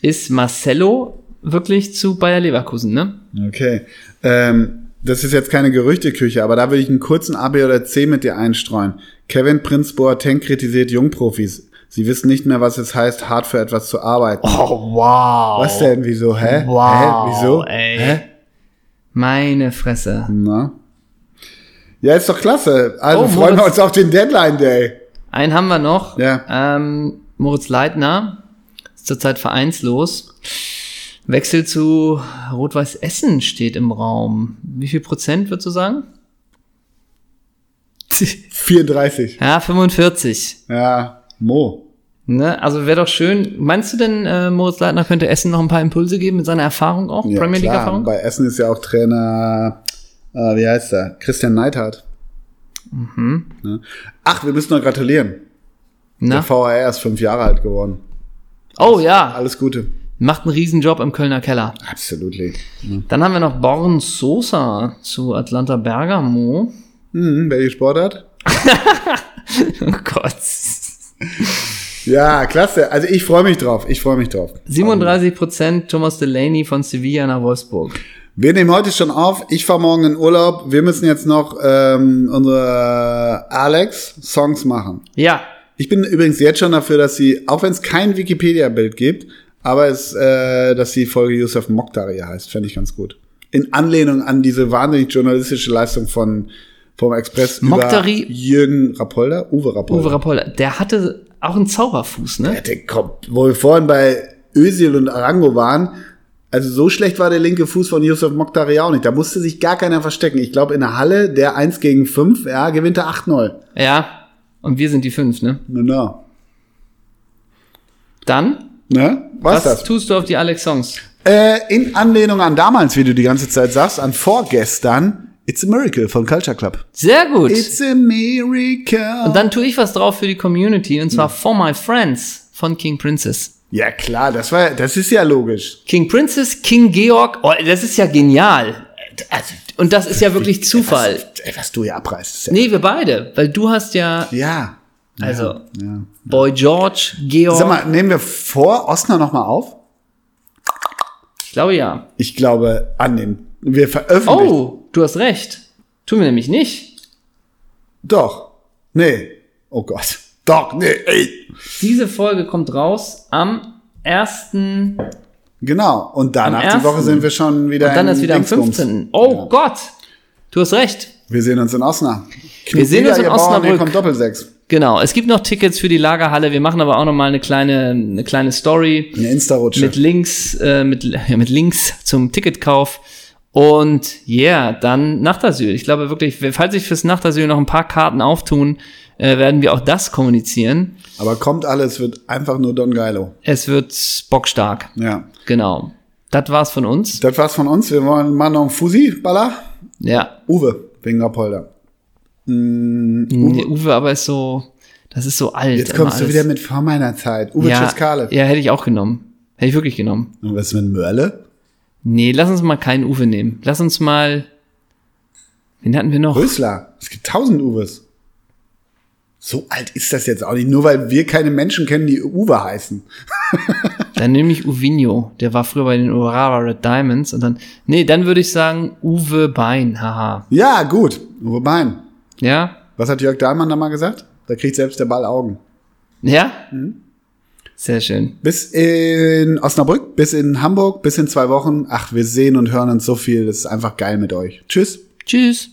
Ist Marcelo wirklich zu Bayer Leverkusen, ne? Okay. Ähm, das ist jetzt keine Gerüchteküche, aber da würde ich einen kurzen A, B oder C mit dir einstreuen. Kevin Prinz Boateng kritisiert Jungprofis. Sie wissen nicht mehr, was es heißt, hart für etwas zu arbeiten. Oh, wow. Was denn? Wieso? Hä? Wow, Hä? Wieso? ey. Hä? Meine Fresse. Na? Ja, ist doch klasse. Also Oh, freuen wir Moritz. uns auf den Deadline Day. Einen haben wir noch. Ja. Ähm, Moritz Leitner ist zurzeit vereinslos. Wechsel zu Rot-Weiß Essen steht im Raum. Wie viel Prozent würdest du sagen? (laughs) 34. Ja, 45. Ja, Mo. Ne? Also wäre doch schön. Meinst du denn, äh, Moritz Leitner könnte Essen noch ein paar Impulse geben mit seiner Erfahrung auch? Ja, Premier klar. League-Erfahrung? Bei Essen ist ja auch Trainer, äh, wie heißt er? Christian Neidhardt. Mhm. Ne? Ach, wir müssen noch gratulieren. Na? Der VAR ist fünf Jahre alt geworden. Oh ja, Alles Gute. Macht einen Riesenjob im Kölner Keller. Absolutely. Dann haben wir noch Born Sosa zu Atlanta Bergamo. Mhm, welche Sportart? (laughs) Oh Gott. Ja, klasse. Also ich freue mich drauf. Ich freue mich drauf. 37 Prozent Thomas Delaney von Sevilla nach Wolfsburg. Wir nehmen heute schon auf. Ich fahre morgen in Urlaub. Wir müssen jetzt noch ähm, unsere Alex-Songs machen. Ja, Ich bin übrigens jetzt schon dafür, dass sie, auch wenn es kein Wikipedia-Bild gibt, aber es, äh, dass die Folge Yusuf Mokhtari heißt, fände ich ganz gut. In Anlehnung an diese wahnsinnig journalistische Leistung von vom Express Mokhtari- über Jürgen Rapolda, Uwe Rapolda. Uwe Rapolda, der hatte auch einen Zauberfuß, ne? Der kommt, wo wir vorhin bei Özil und Arango waren, also so schlecht war der linke Fuß von Yusuf Mokhtari auch nicht. Da musste sich gar keiner verstecken. Ich glaube, in der Halle, der 1 gegen 5, ja, gewinnt er 8-0. Ja. Und wir sind die fünf, ne? Genau. Dann, Ne? Was, was tust du auf die Alex-Songs? Äh, in Anlehnung an damals, wie du die ganze Zeit sagst, an vorgestern, It's a Miracle von Culture Club. Sehr gut. It's a Miracle. Und dann tue ich was drauf für die Community, und zwar For My Friends von King Princess. ja klar, das war, das ist ja logisch. King Princess, King Georg, oh, das ist ja genial. Also, und das ist ja wirklich Zufall. Was, was du hier abreißt. Ja. Nee, wir beide, weil du hast ja, ja. Also, ja. Boy George, Georg, Sag mal, nehmen wir vor Osner noch mal auf? ich glaube ja. Ich glaube, annehmen. Wir veröffentlichen. Oh, du hast recht. Tun wir nämlich nicht. Doch. Nee. Oh Gott. Doch, nee, ey. Diese Folge kommt raus am 1. Und Genau. Und danach die Woche sind wir schon wieder dann in ist wieder am Dingsbums. 15. Oh Ja. Gott. Du hast recht. Wir sehen uns in Osnabrück. Wir sehen uns in Osnabrück. Hier kommt Doppelsechs. Genau. Es gibt noch Tickets für die Lagerhalle. Wir machen aber auch noch mal eine kleine, eine kleine Story. Eine Insta-Rutsche. mit Links, äh, mit, ja, mit Links zum Ticketkauf. Und ja, yeah, dann Nachtasyl. Ich glaube wirklich, falls sich fürs Nachtasyl noch ein paar Karten auftun, äh, werden wir auch das kommunizieren. Aber kommt alles, wird einfach nur Don Geilo. Es wird bockstark. Ja. Genau. Das war's von uns. Das war's von uns. Wir wollen mal noch einen Fusi-Baller. Ja. Uwe, wegen Rapolda. Uwe. Uwe aber ist so, das ist so alt. Jetzt kommst du alles. wieder mit vor meiner Zeit. Uwe ja, Ceskale. ja, hätte ich auch genommen. Hätte ich wirklich genommen. Und was ist mit Mörle? Nee, lass uns mal keinen Uwe nehmen. Lass uns mal, wen hatten wir noch? Rösler. Es gibt tausend Uwes. So alt ist das jetzt auch nicht, nur weil wir keine Menschen kennen, die Uwe heißen. (laughs) Dann nehme ich Uvinho. Der war früher bei den Urawa Red Diamonds. Und dann, nee, dann würde ich sagen Uwe Bein. Haha. Ja, gut. Uwe Bein. Ja? Was hat Jörg Dahlmann da mal gesagt? Da kriegt selbst der Ball Augen. Ja? Mhm. Sehr schön. Bis in Osnabrück, bis in Hamburg, bis in zwei Wochen. Ach, wir sehen und hören uns so viel. Das ist einfach geil mit euch. Tschüss. Tschüss.